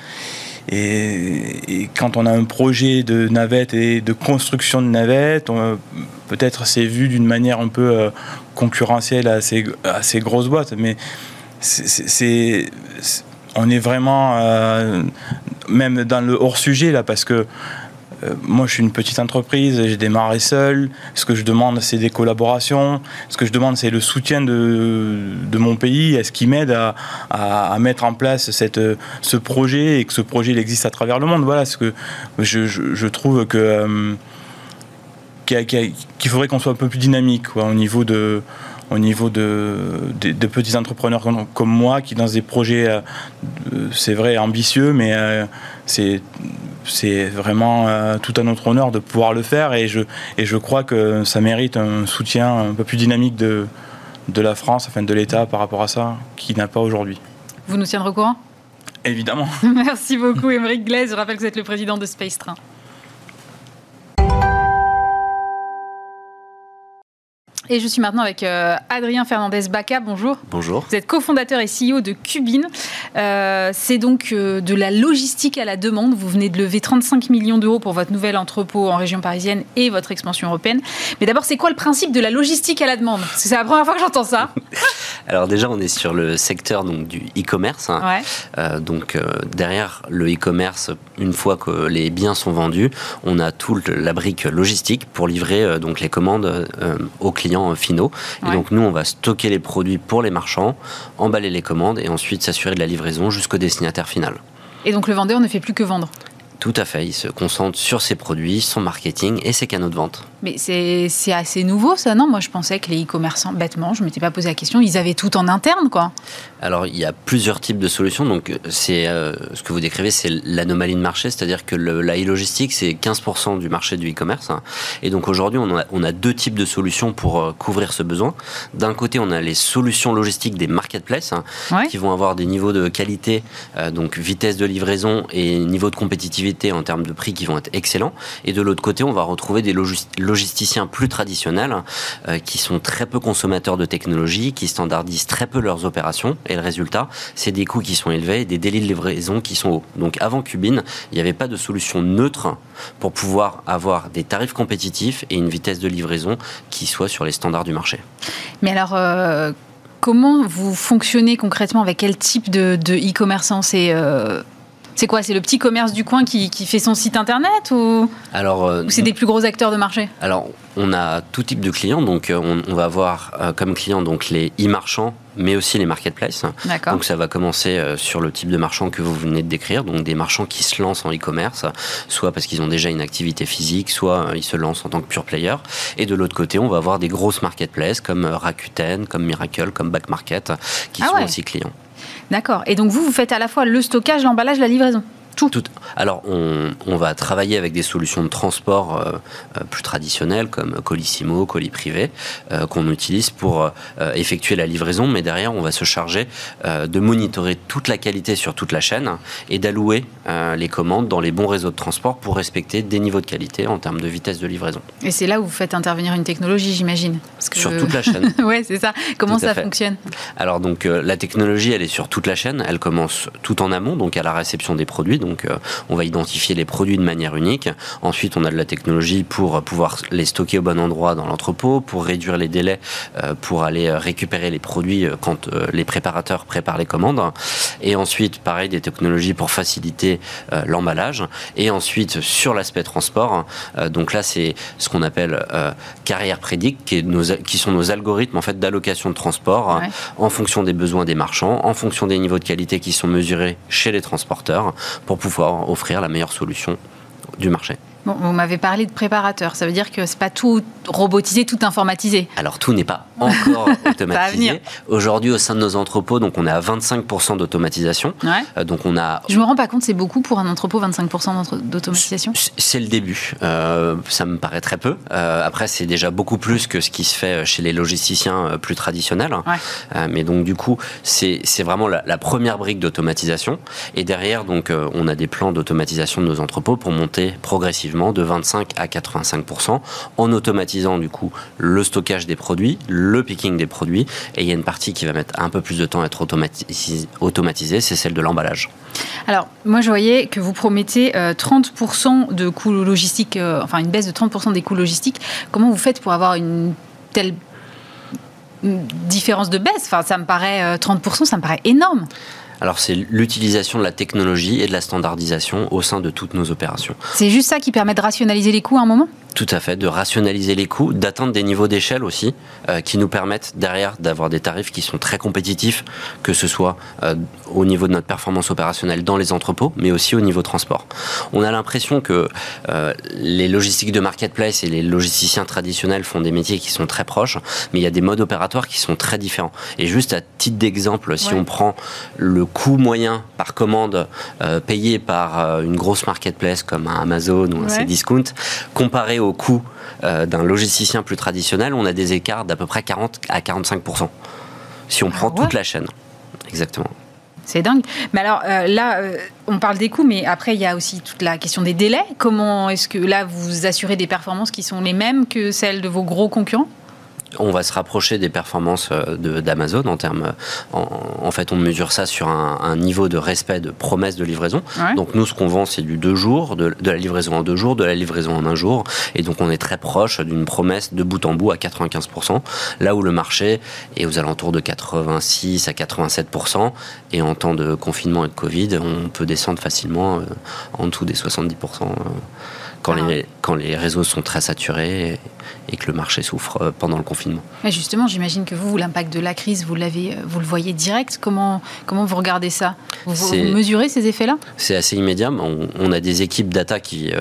Et, quand on a un projet de navette et de construction de navette, peut-être c'est vu d'une manière un peu euh, concurrentielle à ces, grosses boîtes, mais on est vraiment euh, même dans le hors sujet là parce que euh, moi, je suis une petite entreprise, j'ai démarré seul. Ce que je demande, c'est des collaborations. Ce que je demande, c'est le soutien de, de mon pays. Est-ce qu'il m'aide à, à, mettre en place cette, ce projet et que ce projet il existe à travers le monde Voilà ce que je, je, trouve que. Euh, qu'il faudrait qu'on soit un peu plus dynamique au niveau de, au niveau de, de, petits entrepreneurs comme, moi qui dans des projets, euh, c'est vrai, ambitieux, mais c'est c'est vraiment euh, tout à notre honneur de pouvoir le faire et je, et je crois que ça mérite un soutien un peu plus dynamique de, de la France, enfin de l'État par rapport à ça, qui n'a pas aujourd'hui. Vous nous tiendrez au courant? Évidemment. Merci beaucoup, Émeric Glaise. Je rappelle que vous êtes le président de Space Train. Et je suis maintenant avec euh, Adrien Fernandez-Baca. Bonjour. Bonjour. Vous êtes cofondateur et CEO de Cubine. Euh, c'est donc euh, de la logistique à la demande. Vous venez de lever 35 millions d'euros pour votre nouvel entrepôt en région parisienne et votre expansion européenne. Mais d'abord, c'est quoi le principe de la logistique à la demande? Parce que c'est la première fois que j'entends ça. Alors déjà, on est sur le secteur donc, du e-commerce. Hein. Ouais. donc derrière le e-commerce, une fois que les biens sont vendus, on a toute la brique logistique pour livrer donc les commandes aux clients finaux. Et donc nous, on va stocker les produits pour les marchands, emballer les commandes et ensuite s'assurer de la livraison jusqu'au destinataire final. Et donc le vendeur ne fait plus que vendre tout à fait, il se concentre sur ses produits, son marketing et ses canaux de vente. Mais c'est assez nouveau ça, non? Moi je pensais que les e-commerçants, bêtement, je ne m'étais pas posé la question, ils avaient tout en interne quoi. Alors il y a plusieurs types de solutions, donc c'est euh, ce que vous décrivez, c'est l'anomalie de marché, c'est-à-dire que le, la e-logistique c'est 15% du marché du e-commerce. et donc aujourd'hui on a, on a, deux types de solutions pour euh, couvrir ce besoin. D'un côté on a les solutions logistiques des marketplaces qui vont avoir des niveaux de qualité, euh, donc vitesse de livraison et niveau de compétitivité en termes de prix qui vont être excellents. Et de l'autre côté, on va retrouver des logisticiens plus traditionnels euh, qui sont très peu consommateurs de technologie, qui standardisent très peu leurs opérations. Et le résultat, c'est des coûts qui sont élevés et des délais de livraison qui sont hauts. Donc avant Cubine, il n'y avait pas de solution neutre pour pouvoir avoir des tarifs compétitifs et une vitesse de livraison qui soit sur les standards du marché. Mais alors, euh, comment vous fonctionnez concrètement avec quel type de e-commerçant? C'est euh, c'est quoi C'est le petit commerce du coin qui, fait son site internet ou, alors, euh, c'est des plus gros acteurs de marché? Alors, on a tout type de clients. Donc, euh, on, va avoir euh, comme clients donc les e-marchands, mais aussi les marketplaces. Donc, ça va commencer sur le type de marchand que vous venez de décrire. Donc, des marchands qui se lancent en e-commerce, soit parce qu'ils ont déjà une activité physique, soit ils se lancent en tant que pure player. Et de l'autre côté, on va avoir des grosses marketplaces comme Rakuten, comme Miracle, comme Back Market, qui ah sont aussi clients. D'accord. Et donc vous, vous faites à la fois le stockage, l'emballage, la livraison tout. Alors, on, va travailler avec des solutions de transport euh, euh, plus traditionnelles comme Colissimo, colis privé, euh, qu'on utilise pour effectuer la livraison, mais derrière, on va se charger de monitorer toute la qualité sur toute la chaîne et d'allouer les commandes dans les bons réseaux de transport pour respecter des niveaux de qualité en termes de vitesse de livraison. Et c'est là où vous faites intervenir une technologie, j'imagine Sur toute la chaîne. oui, c'est ça. Comment ça fonctionne? Alors, donc, la technologie, elle est sur toute la chaîne. Elle commence tout en amont, donc à la réception des produits donc euh, on va identifier les produits de manière unique. Ensuite, on a de la technologie pour pouvoir les stocker au bon endroit dans l'entrepôt, pour réduire les délais, euh, pour aller récupérer les produits euh, quand les préparateurs préparent les commandes. Et ensuite, pareil, des technologies pour faciliter l'emballage. Et ensuite, sur l'aspect transport, donc là, c'est ce qu'on appelle carrière prédict, qui, qui, sont nos algorithmes en fait d'allocation de transport en fonction des besoins des marchands, en fonction des niveaux de qualité qui sont mesurés chez les transporteurs, pour pouvoir offrir la meilleure solution du marché. Bon, vous m'avez parlé de préparateur, ça veut dire que c'est pas tout robotisé, tout informatisé. Alors tout n'est pas encore automatisé. Aujourd'hui, au sein de nos entrepôts, donc on est à 25% d'automatisation. Ouais. Euh, donc on a. Je me rends pas compte, c'est beaucoup pour un entrepôt 25% d'automatisation. C'est le début. Euh, ça me paraît très peu. Euh, après, c'est déjà beaucoup plus que ce qui se fait chez les logisticiens plus traditionnels. Ouais. mais donc du coup, c'est vraiment la, la première brique d'automatisation. Et derrière, donc on a des plans d'automatisation de nos entrepôts pour monter progressivement de 25 à 85% en automatisant du coup le stockage des produits, le picking des produits, et il y a une partie qui va mettre un peu plus de temps à être automatisée, c'est celle de l'emballage. Alors, moi, je voyais que vous promettez 30% euh, de coûts logistiques, euh, enfin une baisse de 30% des coûts logistiques. Comment vous faites pour avoir une telle différence de baisse? Enfin, ça me paraît 30%, euh, ça me paraît énorme. Alors c'est l'utilisation de la technologie et de la standardisation au sein de toutes nos opérations. C'est juste ça qui permet de rationaliser les coûts à un moment? Tout à fait, de rationaliser les coûts, d'atteindre des niveaux d'échelle aussi, euh, qui nous permettent derrière d'avoir des tarifs qui sont très compétitifs, que ce soit euh, au niveau de notre performance opérationnelle dans les entrepôts, mais aussi au niveau transport. On a l'impression que euh, les logistiques de marketplace et les logisticiens traditionnels font des métiers qui sont très proches, mais il y a des modes opératoires qui sont très différents. Et juste à titre d'exemple, si on prend le coût moyen par commande payé par une grosse marketplace comme un Amazon ou un Cdiscount, comparé au au coût euh, d'un logisticien plus traditionnel, on a des écarts d'à peu près 40 à 45% si on ah prend toute la chaîne. Exactement. C'est dingue. Mais alors là, on parle des coûts, mais après, il y a aussi toute la question des délais. Comment est-ce que là, vous assurez des performances qui sont les mêmes que celles de vos gros concurrents? On va se rapprocher des performances euh, d'Amazon en termes. En, fait, on mesure ça sur un, niveau de respect de promesse de livraison. Donc, nous, ce qu'on vend, c'est du deux jours, de, la livraison en deux jours, de la livraison en un jour. Et donc, on est très proche d'une promesse de bout en bout à 95%, là où le marché est aux alentours de 86 à 87%. Et en temps de confinement et de Covid, on peut descendre facilement euh, en dessous des 70% euh, quand, ah. les, quand les réseaux sont très saturés et que le marché souffre euh, pendant le confinement. Mais justement, j'imagine que vous, l'impact de la crise, vous, l'avez, euh, vous le voyez direct. Comment, comment vous regardez ça? Vous, mesurez ces effets-là? C'est assez immédiat. On, a des équipes data qui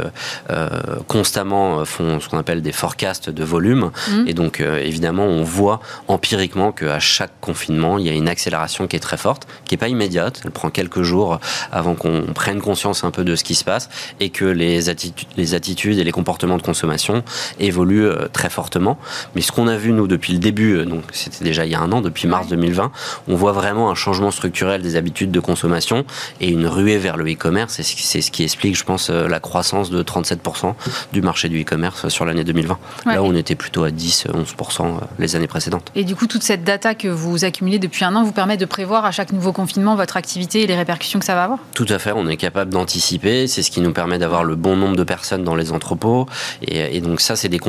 euh, constamment font ce qu'on appelle des forecasts de volume. Mmh. Et donc, évidemment, on voit empiriquement qu'à chaque confinement, il y a une accélération qui est très forte, qui n'est pas immédiate. Elle prend quelques jours avant qu'on prenne conscience un peu de ce qui se passe et que les attitudes, les attitudes et les comportements de consommation évoluent très fortement. Mais ce qu'on a vu, nous, depuis le début, euh, donc c'était déjà il y a un an, depuis mars 2020, on voit vraiment un changement structurel des habitudes de consommation et une ruée vers le e-commerce. C'est ce qui explique, je pense, euh, la croissance de 37% du marché du e-commerce sur l'année 2020. Là où on était plutôt à 10-11% euh, les années précédentes. Et du coup, toute cette data que vous accumulez depuis un an vous permet de prévoir à chaque nouveau confinement votre activité et les répercussions que ça va avoir? Tout à fait, on est capable d'anticiper. C'est ce qui nous permet d'avoir le bon nombre de personnes dans les entrepôts. Et, et donc ça, c'est des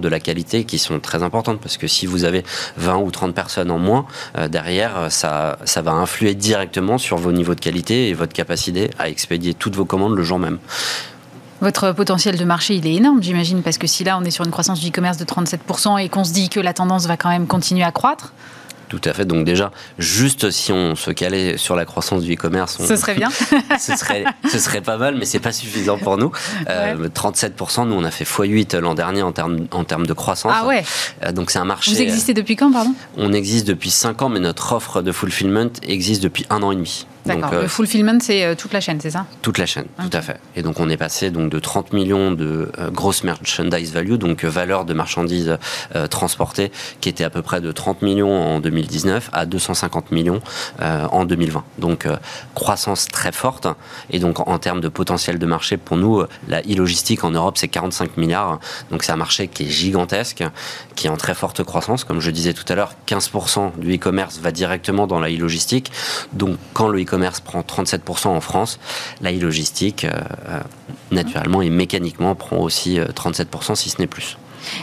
de la qualité qui sont très importantes parce que si vous avez 20 ou 30 personnes en moins, euh, derrière, euh, ça, ça va influer directement sur vos niveaux de qualité et votre capacité à expédier toutes vos commandes le jour même. Votre potentiel de marché, il est énorme, j'imagine, parce que si là, on est sur une croissance du e-commerce de 37% et qu'on se dit que la tendance va quand même continuer à croître, tout à fait. Donc déjà, juste si on se calait sur la croissance du e-commerce, ce serait bien. ce serait, ce serait pas mal, mais c'est pas suffisant pour nous. 37%, euh, nous on a fait x8 l'an dernier en termes en termes de croissance. Ah ouais. Euh, donc c'est un marché. Vous existez depuis quand, pardon? On existe depuis 5 ans, mais notre offre de fulfillment existe depuis un an et demi. D'accord. le euh, fulfillment, c'est euh, toute la chaîne, c'est ça? Toute la chaîne, tout à fait. Et donc on est passé donc de 30 millions de euh, grosses merchandise value, donc valeur de marchandises transportées, qui était à peu près de 30 millions en 2019 à 250 millions en 2020. Donc croissance très forte. Et donc en termes de potentiel de marché, pour nous, la e-logistique en Europe, c'est 45 milliards. Donc c'est un marché qui est gigantesque, qui est en très forte croissance. Comme je disais tout à l'heure, 15% du e-commerce va directement dans la e-logistique. Donc quand le e-commerce commerce prend 37% en France, la e-logistique, euh, euh, naturellement et mécaniquement, prend aussi 37%, euh, si ce n'est plus.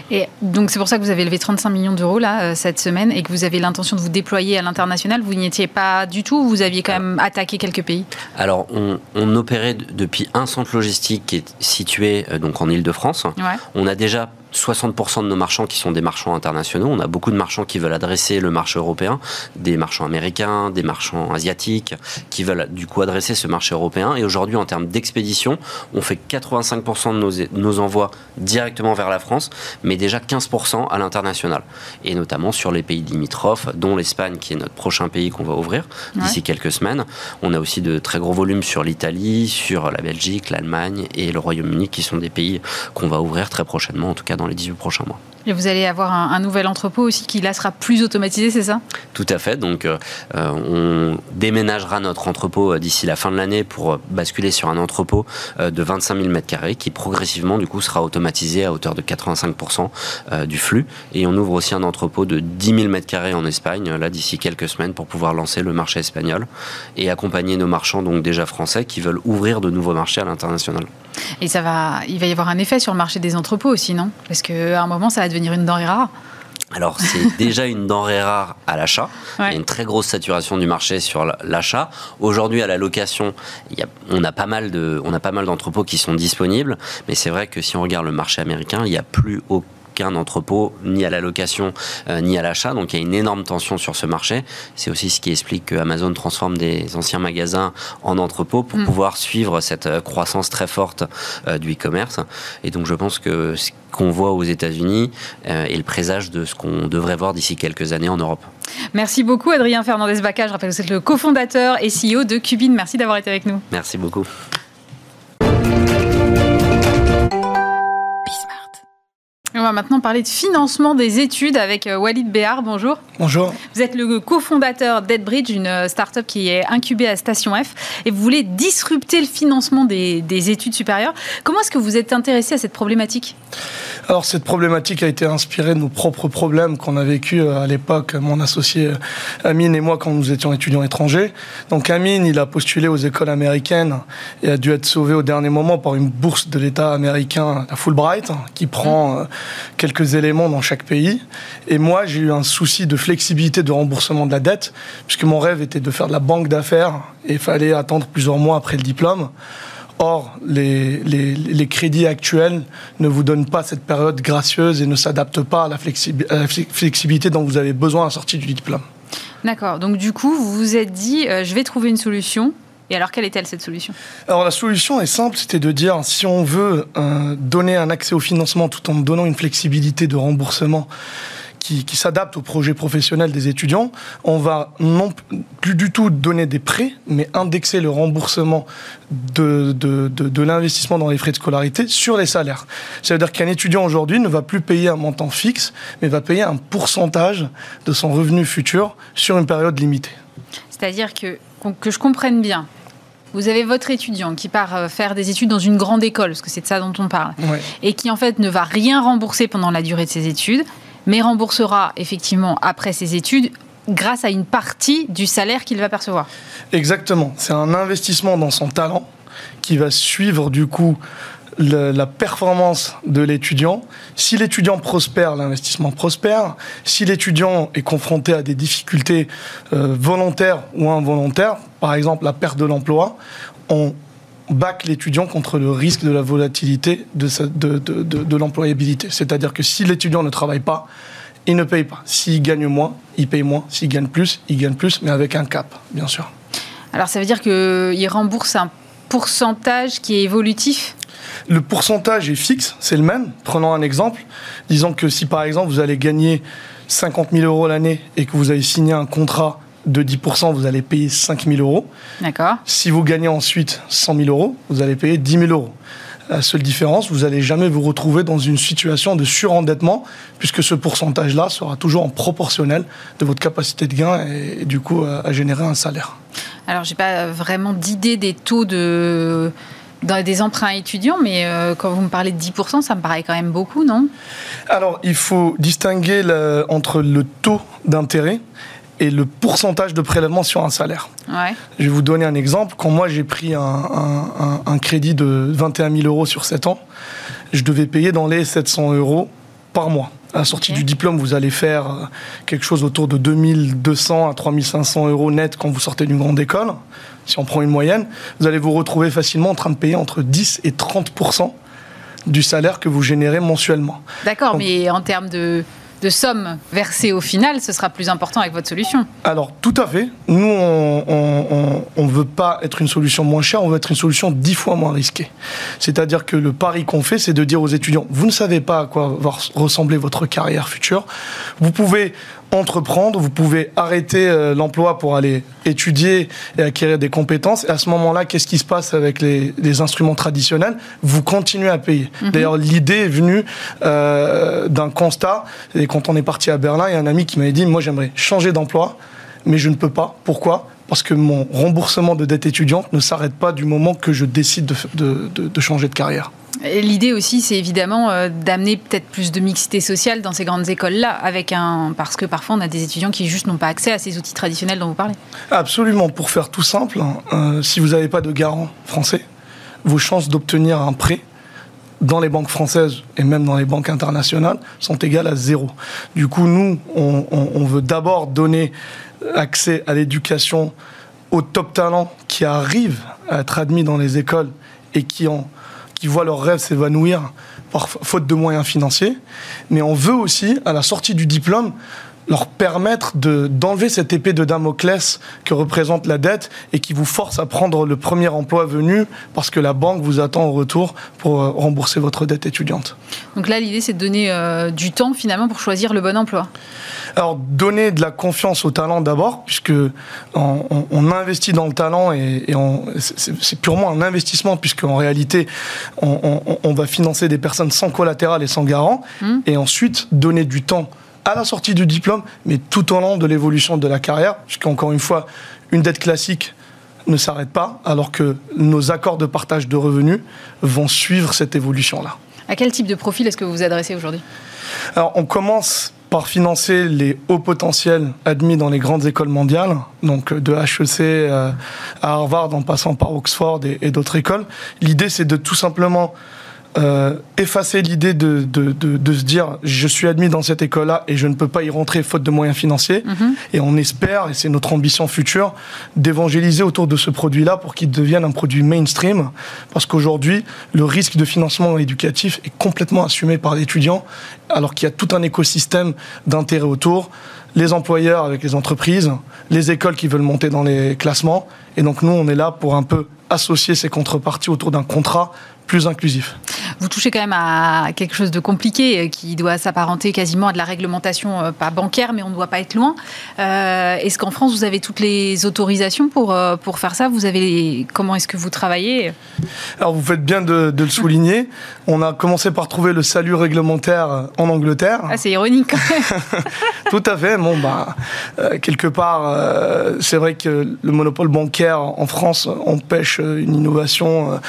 Et donc c'est pour ça que vous avez levé 35 millions d'euros là cette semaine et que vous avez l'intention de vous déployer à l'international. Vous n'y étiez pas du tout. Vous aviez quand même attaqué quelques pays? Alors on, opérait depuis un centre logistique qui est situé donc en Île-de-France. On a déjà 60% de nos marchands qui sont des marchands internationaux. On a beaucoup de marchands qui veulent adresser le marché européen, des marchands américains, des marchands asiatiques, qui veulent du coup adresser ce marché européen. Et aujourd'hui, en termes d'expédition, on fait 85% de nos, nos envois directement vers la France, mais déjà 15% à l'international. Et notamment sur les pays limitrophes, dont l'Espagne, qui est notre prochain pays qu'on va ouvrir d'ici quelques semaines. On a aussi de très gros volumes sur l'Italie, sur la Belgique, l'Allemagne et le Royaume-Uni, qui sont des pays qu'on va ouvrir très prochainement, en tout cas dans les 18 prochains mois. Et vous allez avoir un, nouvel entrepôt aussi qui là sera plus automatisé, c'est ça? Tout à fait. Donc, euh, on déménagera notre entrepôt euh, d'ici la fin de l'année pour euh, basculer sur un entrepôt de 25 000 m2 qui progressivement du coup sera automatisé à hauteur de 85% du flux. Et on ouvre aussi un entrepôt de 10 000 m2 en Espagne là d'ici quelques semaines pour pouvoir lancer le marché espagnol et accompagner nos marchands donc déjà français qui veulent ouvrir de nouveaux marchés à l'international. Et ça va, il va y avoir un effet sur le marché des entrepôts aussi, non? Parce qu'à un moment, ça va devenir une denrée rare. Alors c'est déjà une denrée rare à l'achat. Il y a une très grosse saturation du marché sur l'achat. Aujourd'hui à la location, on a pas mal de, on a pas mal d'entrepôts qui sont disponibles, mais c'est vrai que si on regarde le marché américain, il n'y a plus aucun qu'un entrepôt, ni à la location, euh, ni à l'achat. Donc il y a une énorme tension sur ce marché. C'est aussi ce qui explique que Amazon transforme des anciens magasins en entrepôts pour mm. pouvoir suivre cette euh, croissance très forte euh, du e-commerce. Et donc je pense que ce qu'on voit aux États-Unis est le présage de ce qu'on devrait voir d'ici quelques années en Europe. Merci beaucoup Adrien Fernandez-Baca. Je rappelle que vous êtes le cofondateur et CEO de Cubine. Merci d'avoir été avec nous. Merci beaucoup. On va maintenant parler de financement des études avec euh, Walid Béard. Bonjour. Bonjour. Vous êtes le cofondateur d'EdBridge, une euh, start-up qui est incubée à Station F, et vous voulez disrupter le financement des, des études supérieures. Comment est-ce que vous êtes intéressé à cette problématique? Alors, cette problématique a été inspirée de nos propres problèmes qu'on a vécu à l'époque, mon associé Amine et moi, quand nous étions étudiants étrangers. Donc, Amine, il a postulé aux écoles américaines et a dû être sauvé au dernier moment par une bourse de l'État américain, la Fulbright, qui prend euh, quelques éléments dans chaque pays. Et moi, j'ai eu un souci de flexibilité de remboursement de la dette, puisque mon rêve était de faire de la banque d'affaires et il fallait attendre plusieurs mois après le diplôme. Or, les, crédits actuels ne vous donnent pas cette période gracieuse et ne s'adaptent pas à la, flexibilité dont vous avez besoin à la sortie du diplôme. D'accord. Donc, du coup, vous vous êtes dit, euh, je vais trouver une solution et alors, quelle est-elle cette solution? Alors, la solution est simple, c'était de dire si on veut euh, donner un accès au financement tout en donnant une flexibilité de remboursement qui, s'adapte au projet professionnel des étudiants, on va non plus du tout donner des prêts, mais indexer le remboursement de, de, de, l'investissement dans les frais de scolarité sur les salaires. C'est-à-dire qu'un étudiant aujourd'hui ne va plus payer un montant fixe, mais va payer un pourcentage de son revenu futur sur une période limitée. C'est-à-dire que que je comprenne bien, vous avez votre étudiant qui part euh, faire des études dans une grande école, parce que c'est de ça dont on parle, et qui en fait ne va rien rembourser pendant la durée de ses études, mais remboursera effectivement après ses études grâce à une partie du salaire qu'il va percevoir. Exactement, c'est un investissement dans son talent qui va suivre du coup la performance de l'étudiant. Si l'étudiant prospère, l'investissement prospère. Si l'étudiant est confronté à des difficultés euh, volontaires ou involontaires, par exemple la perte de l'emploi, on back l'étudiant contre le risque de la volatilité de, de, l'employabilité. C'est-à-dire que si l'étudiant ne travaille pas, il ne paye pas. S'il gagne moins, il paye moins. S'il gagne plus, il gagne plus, mais avec un cap, bien sûr. Alors ça veut dire qu'il rembourse un pourcentage qui est évolutif? Le pourcentage est fixe, c'est le même. Prenons un exemple. Disons que si par exemple vous allez gagner 50 000 euros l'année et que vous avez signé un contrat de 10%, vous allez payer 5 000 euros. D'accord. Si vous gagnez ensuite 100 000 euros, vous allez payer 10 000 euros. La seule différence, vous n'allez jamais vous retrouver dans une situation de surendettement, puisque ce pourcentage-là sera toujours en proportionnel de votre capacité de gain et, du coup à, générer un salaire. Alors, j'ai pas vraiment d'idée des taux de dans des emprunts étudiants, mais euh, quand vous me parlez de 10%, ça me paraît quand même beaucoup, non? Alors, il faut distinguer entre le taux d'intérêt et le pourcentage de prélèvement sur un salaire. Je vais vous donner un exemple. Quand moi j'ai pris un, crédit de 21 000 euros sur 7 ans, je devais payer dans les 700 euros par mois. À la sortie du diplôme, vous allez faire euh, quelque chose autour de 2200 à 3500 euros net quand vous sortez d'une grande école. Si on prend une moyenne, vous allez vous retrouver facilement en train de payer entre 10 et 30% du salaire que vous générez mensuellement. D'accord, mais en termes de de sommes versées au final, ce sera plus important avec votre solution. Alors, tout à fait. Nous, on ne veut pas être une solution moins chère, on veut être une solution dix fois moins risquée. C'est-à-dire que le pari qu'on fait, c'est de dire aux étudiants, vous ne savez pas à quoi va ressembler votre carrière future. Vous pouvez entreprendre, vous pouvez arrêter euh, l'emploi pour aller étudier et acquérir des compétences. Et à ce moment-là, qu'est-ce qui se passe avec les, instruments traditionnels? Vous continuez à payer. Mhm. D'ailleurs, l'idée est venue euh, d'un constat. Et quand on est parti à Berlin, il y a un ami qui m'avait dit, moi j'aimerais changer d'emploi, mais je ne peux pas. Pourquoi? Parce que mon remboursement de dette étudiante ne s'arrête pas du moment que je décide de changer de carrière. L'idée aussi, c'est évidemment euh, d'amener peut-être plus de mixité sociale dans ces grandes écoles-là, avec un parce que parfois on a des étudiants qui juste n'ont pas accès à ces outils traditionnels dont vous parlez. Absolument. Pour faire tout simple, euh, si vous n'avez pas de garant français, vos chances d'obtenir un prêt dans les banques françaises et même dans les banques internationales sont égales à zéro. Du coup, nous, on, on veut d'abord donner accès à l'éducation aux top talents qui arrivent à être admis dans les écoles et qui ont qui voient leurs rêves s'évanouir par faute de moyens financiers. Mais on veut aussi, à la sortie du diplôme, leur permettre d'enlever cette épée de Damoclès que représente la dette et qui vous force à prendre le premier emploi venu parce que la banque vous attend au retour pour euh, rembourser votre dette étudiante. Donc là, l'idée, c'est de donner euh, du temps finalement pour choisir le bon emploi. Alors, donner de la confiance au talent d'abord, puisque on, investit dans le talent et, c'est purement un investissement, puisqu'en réalité, on, va financer des personnes sans collatéral et sans garant, mmh. et ensuite donner du temps à la sortie du diplôme, mais tout au long de l'évolution de la carrière, puisqu'encore une fois, une dette classique ne s'arrête pas, alors que nos accords de partage de revenus vont suivre cette évolution-là. À quel type de profil est-ce que vous vous adressez aujourd'hui? Alors, on commence par financer les hauts potentiels admis dans les grandes écoles mondiales, donc de HEC euh, à Harvard en passant par Oxford et d'autres écoles. L'idée, c'est de tout simplement euh, effacer l'idée de, de, se dire je suis admis dans cette école-là et je ne peux pas y rentrer faute de moyens financiers. Mhm. Et on espère, et c'est notre ambition future, d'évangéliser autour de ce produit-là pour qu'il devienne un produit mainstream. Parce qu'aujourd'hui, le risque de financement éducatif est complètement assumé par l'étudiant, alors qu'il y a tout un écosystème d'intérêts autour les employeurs avec les entreprises, les écoles qui veulent monter dans les classements. Et donc nous, on est là pour un peu associer ces contreparties autour d'un contrat plus inclusif. Vous touchez quand même à quelque chose de compliqué euh, qui doit s'apparenter quasiment à de la réglementation, euh, pas bancaire, mais on ne doit pas être loin. Euh, est-ce qu'en France, vous avez toutes les autorisations pour, pour faire ça? Vous avez Comment est-ce que vous travaillez? Alors, vous faites bien de, le souligner. On a commencé par trouver le salut réglementaire en Angleterre. Ah, c'est ironique. Tout à fait. Bon, bah, quelque part, c'est vrai que le monopole bancaire en France empêche une innovation,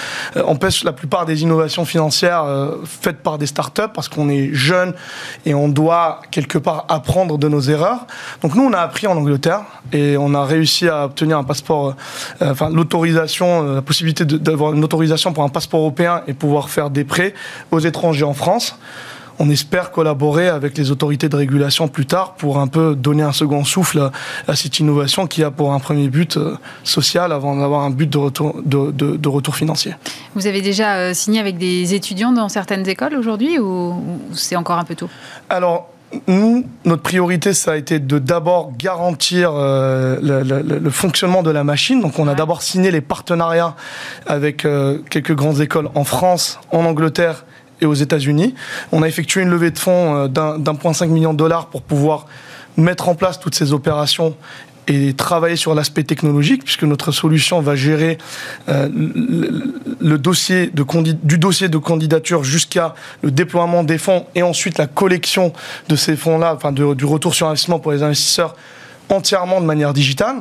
empêche la plupart des innovations financières euh, faites par des startups parce qu'on est jeune et on doit quelque part apprendre de nos erreurs. Donc nous, on a appris en Angleterre et on a réussi à obtenir un passeport, euh, enfin l'autorisation, euh, la possibilité d'avoir une autorisation pour un passeport européen et pouvoir faire des prêts aux étrangers en France on espère collaborer avec les autorités de régulation plus tard pour un peu donner un second souffle à, cette innovation qui a pour un premier but euh, social avant d'avoir un but de retour, de, retour financier. Vous avez déjà euh, signé avec des étudiants dans certaines écoles aujourd'hui ou, c'est encore un peu tôt? Alors, nous, notre priorité, ça a été de d'abord garantir euh, le, fonctionnement de la machine. Donc, on a d'abord signé les partenariats avec quelques grandes écoles en France, en Angleterre aux États-Unis. On a effectué une levée de fonds euh, d'un point cinq million de dollars pour pouvoir mettre en place toutes ces opérations et travailler sur l'aspect technologique, puisque notre solution va gérer euh, du dossier de candidature jusqu'à le déploiement des fonds et ensuite la collection de ces fonds-là, enfin du retour sur investissement pour les investisseurs entièrement de manière digitale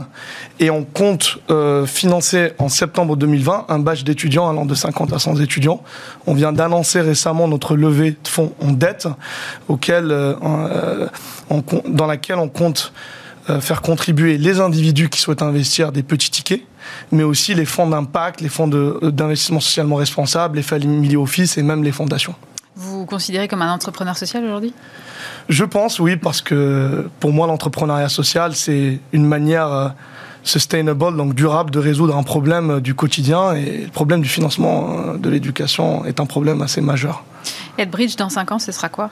et on compte euh, financer en septembre 2020 un batch d'étudiants allant de 50 à 100 étudiants. On vient d'annoncer récemment notre levée de fonds en dette auquel, euh, euh, dans laquelle on compte faire contribuer les individus qui souhaitent investir des petits tickets, mais aussi les fonds d'impact, les fonds d'investissement socialement responsables, les family office et même les fondations. Vous vous considérez comme un entrepreneur social aujourd'hui? Je pense, oui, parce que pour moi, l'entrepreneuriat social, c'est une manière euh, sustainable, donc durable, de résoudre un problème euh, du quotidien. Et le problème du financement euh, de l'éducation est un problème assez majeur. Edbridge, dans 5 ans, ce sera quoi?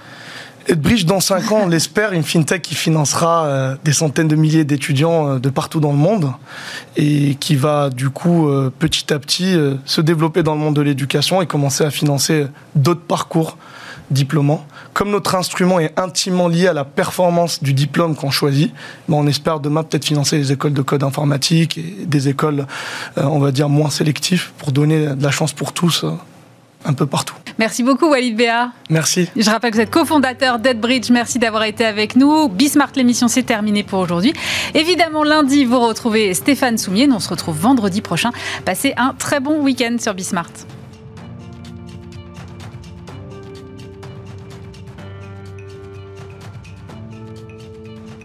Edbridge, dans 5 ans, on l'espère, une fintech qui financera des centaines de milliers d'étudiants de partout dans le monde et qui va du coup petit à petit se développer dans le monde de l'éducation et commencer à financer d'autres parcours diplômants. Comme notre instrument est intimement lié à la performance du diplôme qu'on choisit, ben, on espère demain peut-être financer les écoles de code informatique et des écoles, euh, on va dire, moins sélectives pour donner de la chance pour tous. Un peu partout. Merci beaucoup Walid Béa. Merci. Je rappelle que vous êtes cofondateur d'Edbridge. Merci d'avoir été avec nous. Bismart, l'émission c'est terminé pour aujourd'hui. Évidemment, lundi, vous retrouvez Stéphane Soumier. Nous on se retrouve vendredi prochain. Passez un très bon week-end sur Bismart.